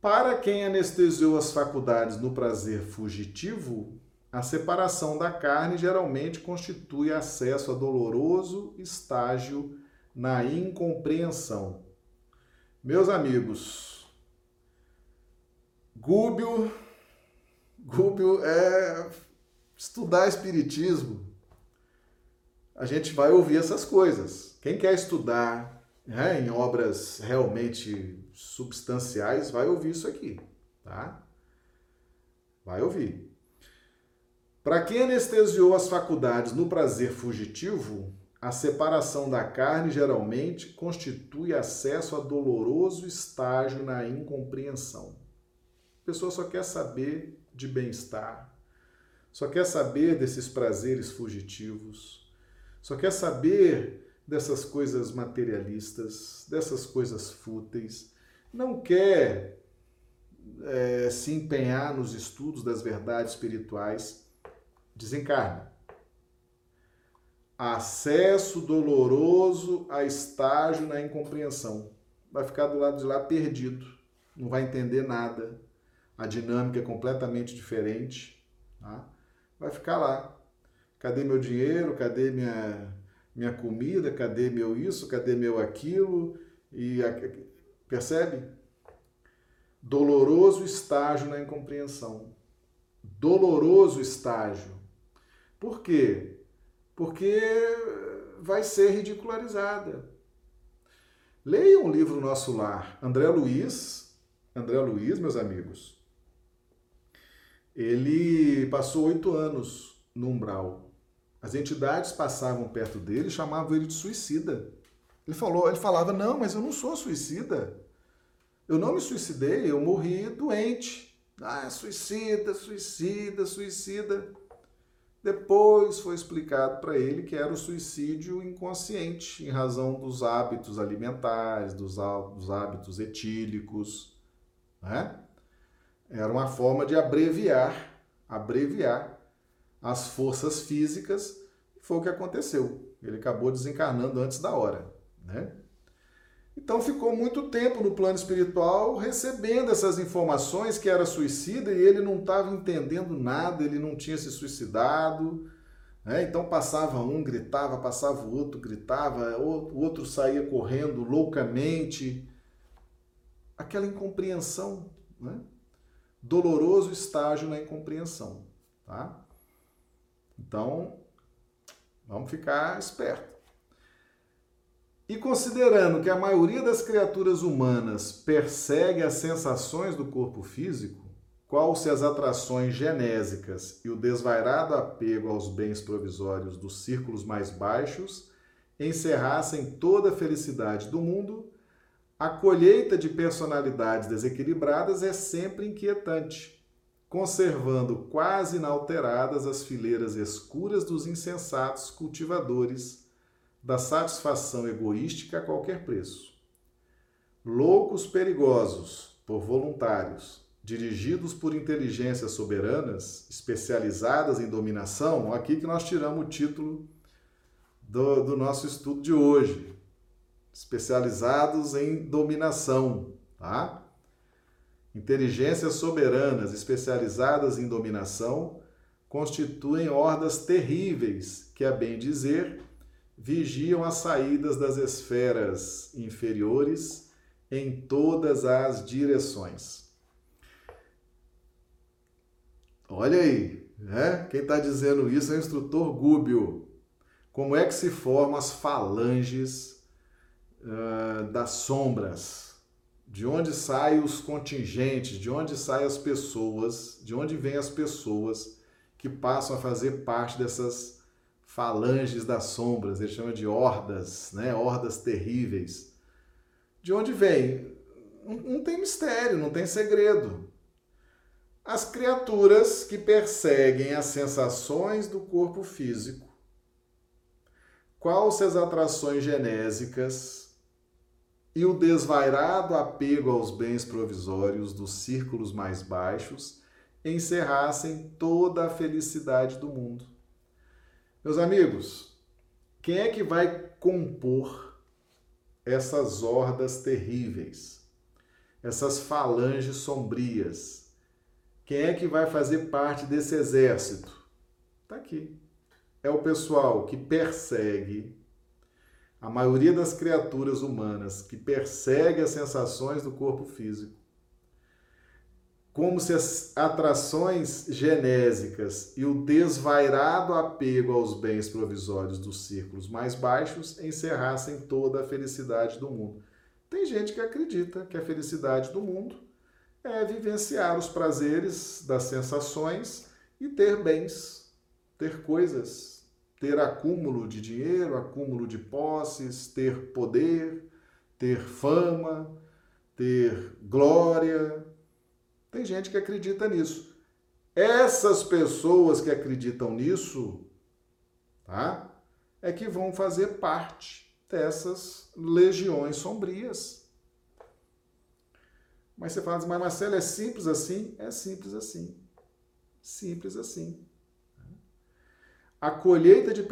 Para quem anestesiou as faculdades no prazer fugitivo, a separação da carne geralmente constitui acesso a doloroso estágio na incompreensão, meus amigos, Gúbio, Gúbio é estudar espiritismo. A gente vai ouvir essas coisas. Quem quer estudar né, em obras realmente substanciais, vai ouvir isso aqui, tá? Vai ouvir. Para quem anestesiou as faculdades no prazer fugitivo, a separação da carne geralmente constitui acesso a doloroso estágio na incompreensão. A pessoa só quer saber de bem-estar, só quer saber desses prazeres fugitivos, só quer saber dessas coisas materialistas, dessas coisas fúteis, não quer é, se empenhar nos estudos das verdades espirituais, desencarna acesso doloroso a estágio na incompreensão. Vai ficar do lado de lá perdido, não vai entender nada. A dinâmica é completamente diferente. Tá? Vai ficar lá. Cadê meu dinheiro? Cadê minha, minha comida? Cadê meu isso? Cadê meu aquilo? E percebe? Doloroso estágio na incompreensão. Doloroso estágio. Por quê? porque vai ser ridicularizada. Leiam o livro Nosso Lar. André Luiz, André Luiz, meus amigos, ele passou oito anos no umbral. As entidades passavam perto dele e chamavam ele de suicida. Ele falou, ele falava: "Não, mas eu não sou suicida. Eu não me suicidei, eu morri doente. Ah, suicida, suicida, suicida. Depois foi explicado para ele que era o suicídio inconsciente, em razão dos hábitos alimentares, dos, dos hábitos etílicos. Né? Era uma forma de abreviar, abreviar as forças físicas, e foi o que aconteceu. Ele acabou desencarnando antes da hora. Né? Então ficou muito tempo no plano espiritual recebendo essas informações que era suicida e ele não estava entendendo nada, ele não tinha se suicidado. Né? Então passava um, gritava, passava o outro, gritava, o outro saía correndo loucamente. Aquela incompreensão, né? Doloroso estágio na incompreensão. Tá? Então, vamos ficar esperto. E considerando que a maioria das criaturas humanas persegue as sensações do corpo físico, qual se as atrações genésicas e o desvairado apego aos bens provisórios dos círculos mais baixos encerrassem toda a felicidade do mundo, a colheita de personalidades desequilibradas é sempre inquietante, conservando quase inalteradas as fileiras escuras dos insensatos cultivadores da satisfação egoística a qualquer preço. Loucos perigosos, por voluntários, dirigidos por inteligências soberanas, especializadas em dominação, aqui que nós tiramos o título do, do nosso estudo de hoje. Especializados em dominação, tá? Inteligências soberanas especializadas em dominação constituem hordas terríveis que, a bem dizer, vigiam as saídas das esferas inferiores em todas as direções. Olha aí, né? Quem está dizendo isso é o instrutor Gúbio. Como é que se formam as falanges uh, das sombras? De onde saem os contingentes? De onde saem as pessoas? De onde vêm as pessoas que passam a fazer parte dessas falanges das sombras, ele chama de hordas, né? hordas terríveis. De onde vem? Não tem mistério, não tem segredo. As criaturas que perseguem as sensações do corpo físico, quais as atrações genésicas e o desvairado apego aos bens provisórios dos círculos mais baixos encerrassem toda a felicidade do mundo. Meus amigos, quem é que vai compor essas hordas terríveis, essas falanges sombrias? Quem é que vai fazer parte desse exército? Está aqui. É o pessoal que persegue a maioria das criaturas humanas, que persegue as sensações do corpo físico, como se as atrações genésicas e o desvairado apego aos bens provisórios dos círculos mais baixos encerrassem toda a felicidade do mundo. Tem gente que acredita que a felicidade do mundo é vivenciar os prazeres das sensações e ter bens, ter coisas, ter acúmulo de dinheiro, acúmulo de posses, ter poder, ter fama, ter glória, tem gente que acredita nisso. Essas pessoas que acreditam nisso, tá? É que vão fazer parte dessas legiões sombrias. Mas você fala assim, mas Marcelo, é simples assim? É simples assim. Simples assim. A colheita de,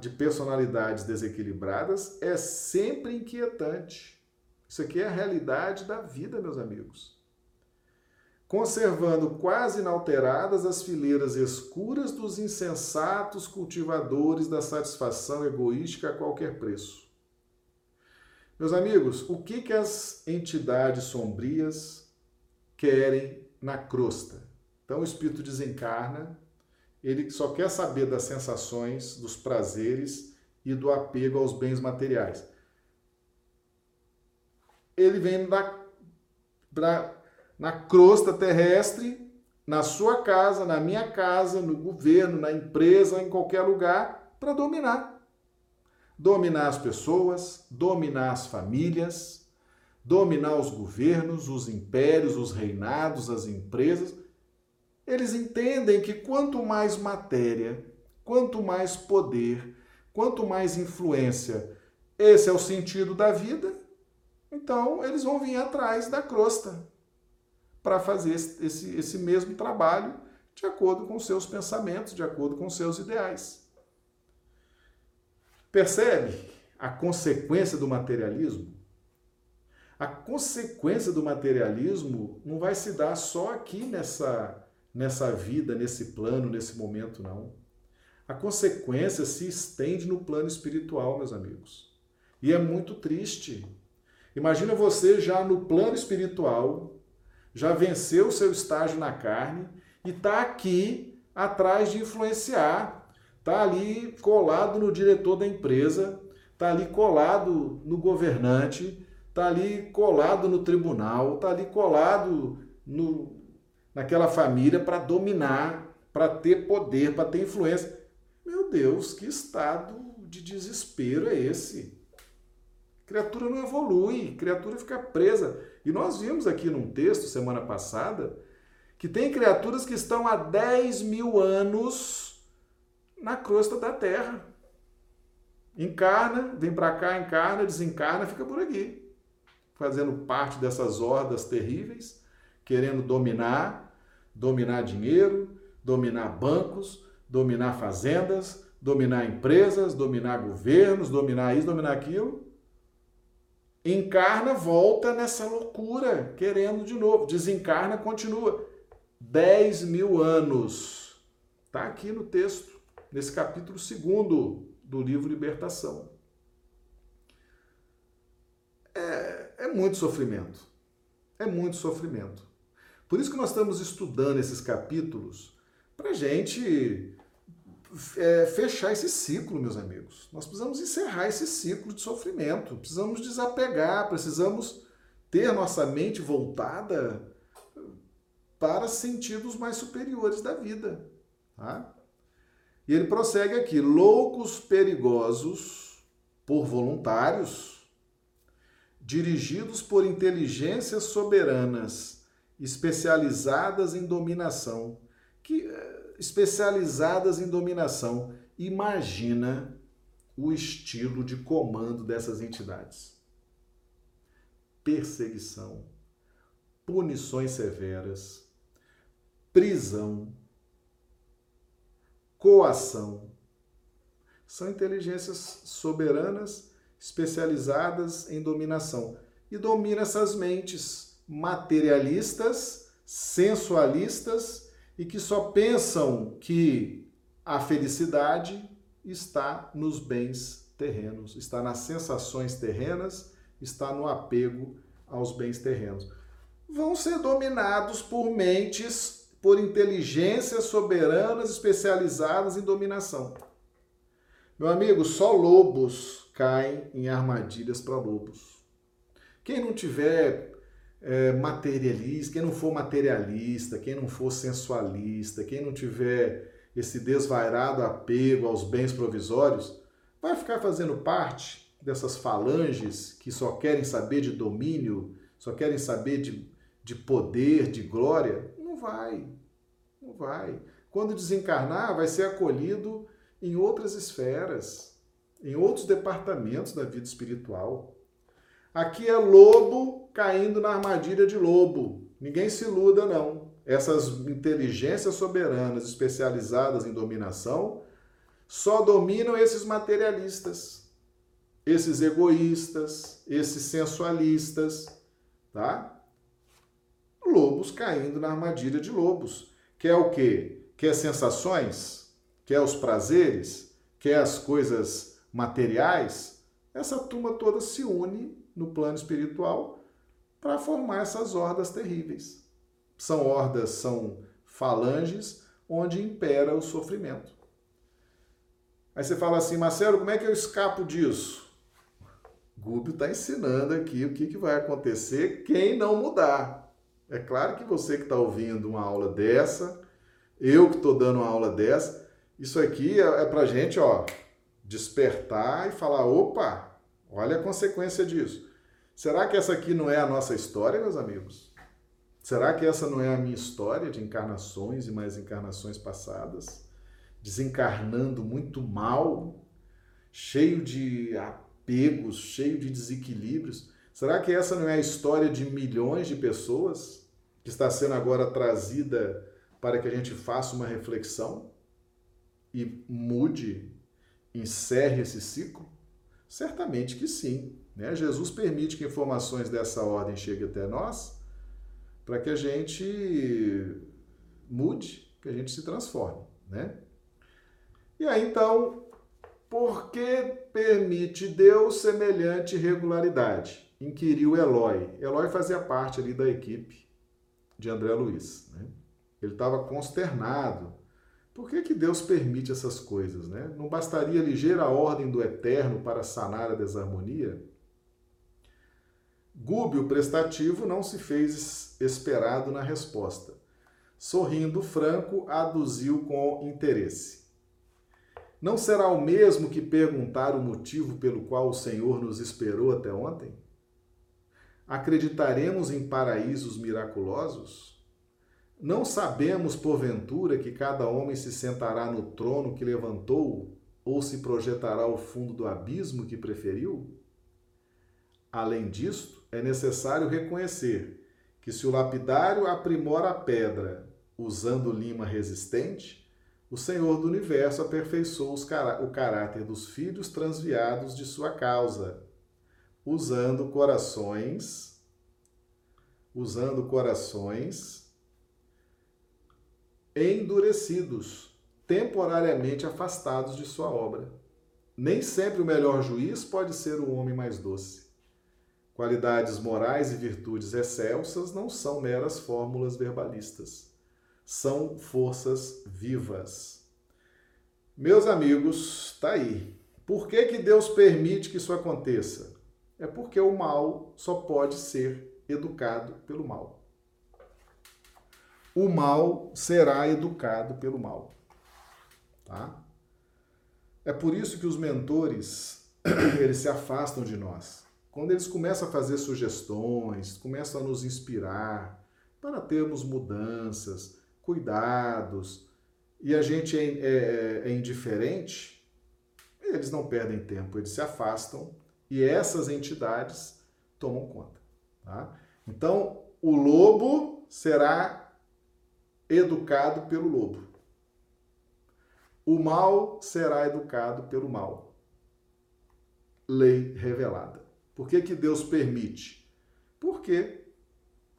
de personalidades desequilibradas é sempre inquietante. Isso aqui é a realidade da vida, meus amigos conservando quase inalteradas as fileiras escuras dos insensatos cultivadores da satisfação egoística a qualquer preço. Meus amigos, o que, que as entidades sombrias querem na crosta? Então o espírito desencarna, ele só quer saber das sensações, dos prazeres e do apego aos bens materiais. Ele vem para na crosta terrestre, na sua casa, na minha casa, no governo, na empresa, em qualquer lugar, para dominar. Dominar as pessoas, dominar as famílias, dominar os governos, os impérios, os reinados, as empresas. Eles entendem que quanto mais matéria, quanto mais poder, quanto mais influência, esse é o sentido da vida, então eles vão vir atrás da crosta para fazer esse, esse mesmo trabalho de acordo com seus pensamentos, de acordo com seus ideais. Percebe a consequência do materialismo? A consequência do materialismo não vai se dar só aqui nessa, nessa vida, nesse plano, nesse momento, não. A consequência se estende no plano espiritual, meus amigos. E é muito triste. Imagina você já no plano espiritual, já venceu o seu estágio na carne e está aqui atrás de influenciar, está ali colado no diretor da empresa, está ali colado no governante, está ali colado no tribunal, está ali colado no, naquela família para dominar, para ter poder, para ter influência. Meu Deus, que estado de desespero é esse? Criatura não evolui, criatura fica presa. E nós vimos aqui num texto semana passada que tem criaturas que estão há 10 mil anos na crosta da terra. Encarna, vem para cá, encarna, desencarna, fica por aqui, fazendo parte dessas hordas terríveis, querendo dominar, dominar dinheiro, dominar bancos, dominar fazendas, dominar empresas, dominar governos, dominar isso, dominar aquilo Encarna, volta nessa loucura, querendo de novo. Desencarna, continua. 10 mil anos. Está aqui no texto, nesse capítulo 2 do livro Libertação. É, é muito sofrimento. É muito sofrimento. Por isso que nós estamos estudando esses capítulos para gente é, fechar esse ciclo, meus amigos. Nós precisamos encerrar esse ciclo de sofrimento. Precisamos desapegar, precisamos ter nossa mente voltada para sentidos mais superiores da vida. Tá? E ele prossegue aqui: loucos perigosos por voluntários, dirigidos por inteligências soberanas, especializadas em dominação. Que especializadas em dominação. Imagina o estilo de comando dessas entidades: perseguição, punições severas, prisão, coação. São inteligências soberanas especializadas em dominação e domina essas mentes materialistas, sensualistas e que só pensam que a felicidade está nos bens terrenos, está nas sensações terrenas, está no apego aos bens terrenos. vão ser dominados por mentes, por inteligências soberanas especializadas em dominação. Meu amigo, só lobos caem em armadilhas para lobos. Quem não tiver é, materialista, quem não for materialista, quem não for sensualista, quem não tiver esse desvairado apego aos bens provisórios, vai ficar fazendo parte dessas falanges que só querem saber de domínio, só querem saber de, de poder, de glória? Não vai. Não vai. Quando desencarnar, vai ser acolhido em outras esferas, em outros departamentos da vida espiritual. Aqui é lobo caindo na armadilha de lobo. Ninguém se iluda, não. Essas inteligências soberanas especializadas em dominação só dominam esses materialistas, esses egoístas, esses sensualistas, tá? Lobos caindo na armadilha de lobos. Quer o quê? Quer sensações? Quer os prazeres? Quer as coisas materiais? Essa turma toda se une no plano espiritual para formar essas hordas terríveis. São hordas, são falanges onde impera o sofrimento. Aí você fala assim, Marcelo, como é que eu escapo disso? Gúbio está ensinando aqui o que, que vai acontecer quem não mudar. É claro que você que está ouvindo uma aula dessa, eu que estou dando uma aula dessa, isso aqui é, é para gente, ó, despertar e falar, opa, olha a consequência disso. Será que essa aqui não é a nossa história, meus amigos? Será que essa não é a minha história de encarnações e mais encarnações passadas? Desencarnando muito mal, cheio de apegos, cheio de desequilíbrios. Será que essa não é a história de milhões de pessoas que está sendo agora trazida para que a gente faça uma reflexão e mude, encerre esse ciclo? Certamente que sim. Né? Jesus permite que informações dessa ordem cheguem até nós para que a gente mude, que a gente se transforme. Né? E aí então, por que permite Deus semelhante regularidade? Inquiriu Eloy. Eloy fazia parte ali da equipe de André Luiz. Né? Ele estava consternado. Por que, que Deus permite essas coisas? Né? Não bastaria ligeira ordem do Eterno para sanar a desarmonia? Gúbio prestativo não se fez esperado na resposta. Sorrindo franco, aduziu com interesse. Não será o mesmo que perguntar o motivo pelo qual o Senhor nos esperou até ontem? Acreditaremos em paraísos miraculosos? Não sabemos, porventura, que cada homem se sentará no trono que levantou ou se projetará ao fundo do abismo que preferiu? Além disto, é necessário reconhecer que se o lapidário aprimora a pedra usando lima resistente, o Senhor do universo aperfeiçoou o caráter dos filhos transviados de sua causa, usando corações, usando corações endurecidos, temporariamente afastados de sua obra. Nem sempre o melhor juiz pode ser o homem mais doce. Qualidades morais e virtudes excelsas não são meras fórmulas verbalistas, são forças vivas. Meus amigos, tá aí. Por que, que Deus permite que isso aconteça? É porque o mal só pode ser educado pelo mal. O mal será educado pelo mal. Tá? É por isso que os mentores [COUGHS] eles se afastam de nós quando eles começam a fazer sugestões, começam a nos inspirar para termos mudanças, cuidados, e a gente é, é, é indiferente, eles não perdem tempo, eles se afastam e essas entidades tomam conta. Tá? Então, o lobo será educado pelo lobo. O mal será educado pelo mal. Lei revelada. Por que, que Deus permite? Porque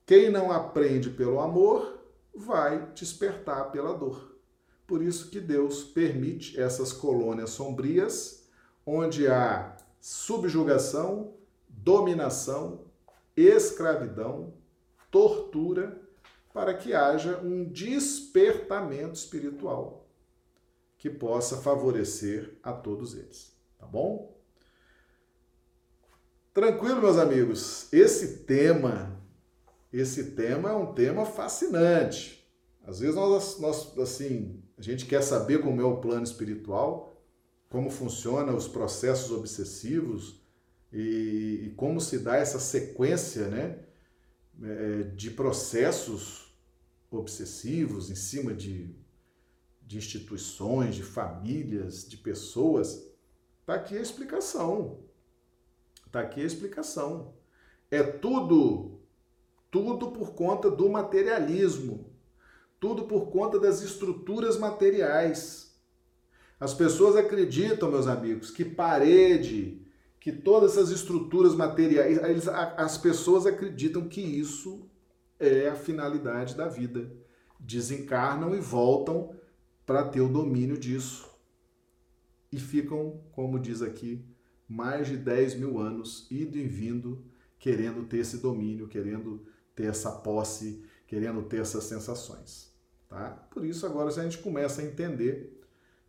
quem não aprende pelo amor vai despertar pela dor. Por isso que Deus permite essas colônias sombrias, onde há subjugação, dominação, escravidão, tortura para que haja um despertamento espiritual que possa favorecer a todos eles, tá bom? Tranquilo, meus amigos. Esse tema, esse tema é um tema fascinante. Às vezes nós, nós assim, a gente quer saber como é o plano espiritual, como funciona os processos obsessivos e, e como se dá essa sequência, né, é, de processos obsessivos em cima de, de instituições, de famílias, de pessoas. Tá aqui a explicação. Tá aqui a explicação. É tudo, tudo por conta do materialismo, tudo por conta das estruturas materiais. As pessoas acreditam, meus amigos, que parede, que todas essas estruturas materiais, eles, as pessoas acreditam que isso é a finalidade da vida. Desencarnam e voltam para ter o domínio disso. E ficam, como diz aqui, mais de 10 mil anos, indo e vindo, querendo ter esse domínio, querendo ter essa posse, querendo ter essas sensações. Tá? Por isso, agora, se a gente começa a entender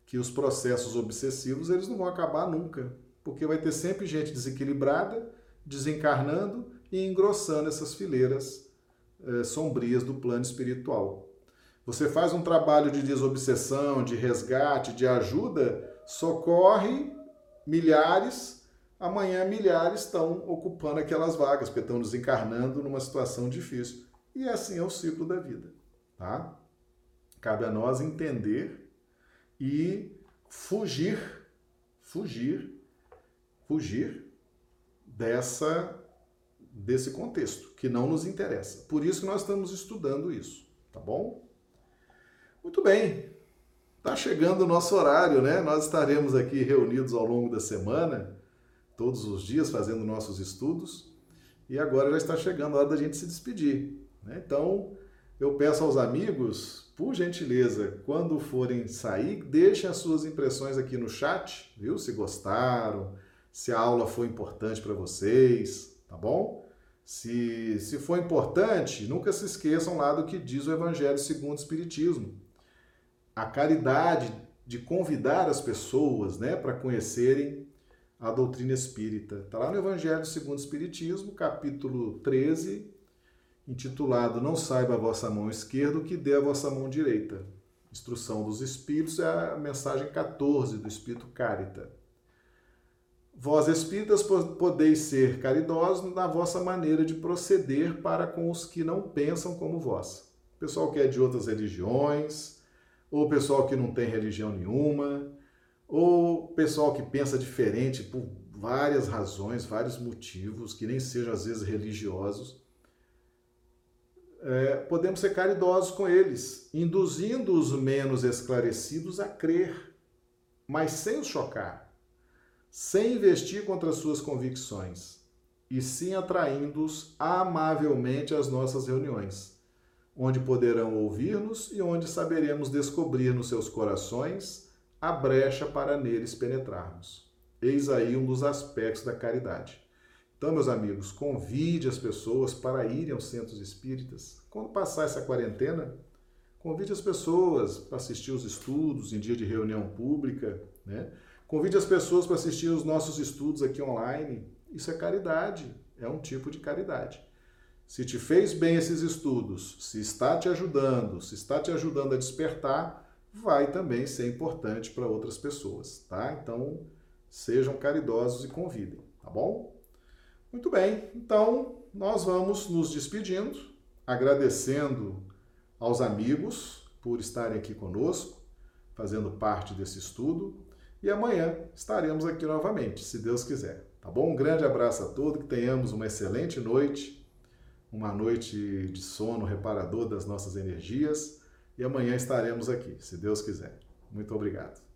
que os processos obsessivos eles não vão acabar nunca, porque vai ter sempre gente desequilibrada, desencarnando e engrossando essas fileiras eh, sombrias do plano espiritual. Você faz um trabalho de desobsessão, de resgate, de ajuda, socorre milhares, amanhã milhares estão ocupando aquelas vagas, porque estão desencarnando numa situação difícil. E assim é o ciclo da vida, tá? Cabe a nós entender e fugir, fugir, fugir dessa desse contexto que não nos interessa. Por isso que nós estamos estudando isso, tá bom? Muito bem. Está chegando o nosso horário, né? Nós estaremos aqui reunidos ao longo da semana, todos os dias, fazendo nossos estudos. E agora já está chegando a hora da gente se despedir. Né? Então, eu peço aos amigos, por gentileza, quando forem sair, deixem as suas impressões aqui no chat, viu? Se gostaram, se a aula foi importante para vocês, tá bom? Se, se for importante, nunca se esqueçam lá do que diz o Evangelho segundo o Espiritismo a caridade de convidar as pessoas né, para conhecerem a doutrina espírita. Está lá no Evangelho segundo o Espiritismo, capítulo 13, intitulado Não saiba a vossa mão esquerda o que dê a vossa mão direita. Instrução dos Espíritos é a mensagem 14 do Espírito Carita. Vós espíritas podeis ser caridosos na vossa maneira de proceder para com os que não pensam como vós. pessoal que é de outras religiões, ou pessoal que não tem religião nenhuma, ou pessoal que pensa diferente por várias razões, vários motivos, que nem sejam às vezes religiosos. É, podemos ser caridosos com eles, induzindo os menos esclarecidos a crer, mas sem os chocar, sem investir contra suas convicções, e sim atraindo-os amavelmente às nossas reuniões onde poderão ouvir-nos e onde saberemos descobrir nos seus corações a brecha para neles penetrarmos. Eis aí um dos aspectos da caridade. Então, meus amigos, convide as pessoas para irem aos centros espíritas. Quando passar essa quarentena, convide as pessoas para assistir os estudos em dia de reunião pública, né? Convide as pessoas para assistir os nossos estudos aqui online. Isso é caridade, é um tipo de caridade. Se te fez bem esses estudos, se está te ajudando, se está te ajudando a despertar, vai também ser importante para outras pessoas, tá? Então, sejam caridosos e convidem, tá bom? Muito bem, então nós vamos nos despedindo, agradecendo aos amigos por estarem aqui conosco, fazendo parte desse estudo, e amanhã estaremos aqui novamente, se Deus quiser, tá bom? Um grande abraço a todos, que tenhamos uma excelente noite uma noite de sono reparador das nossas energias e amanhã estaremos aqui, se Deus quiser. Muito obrigado.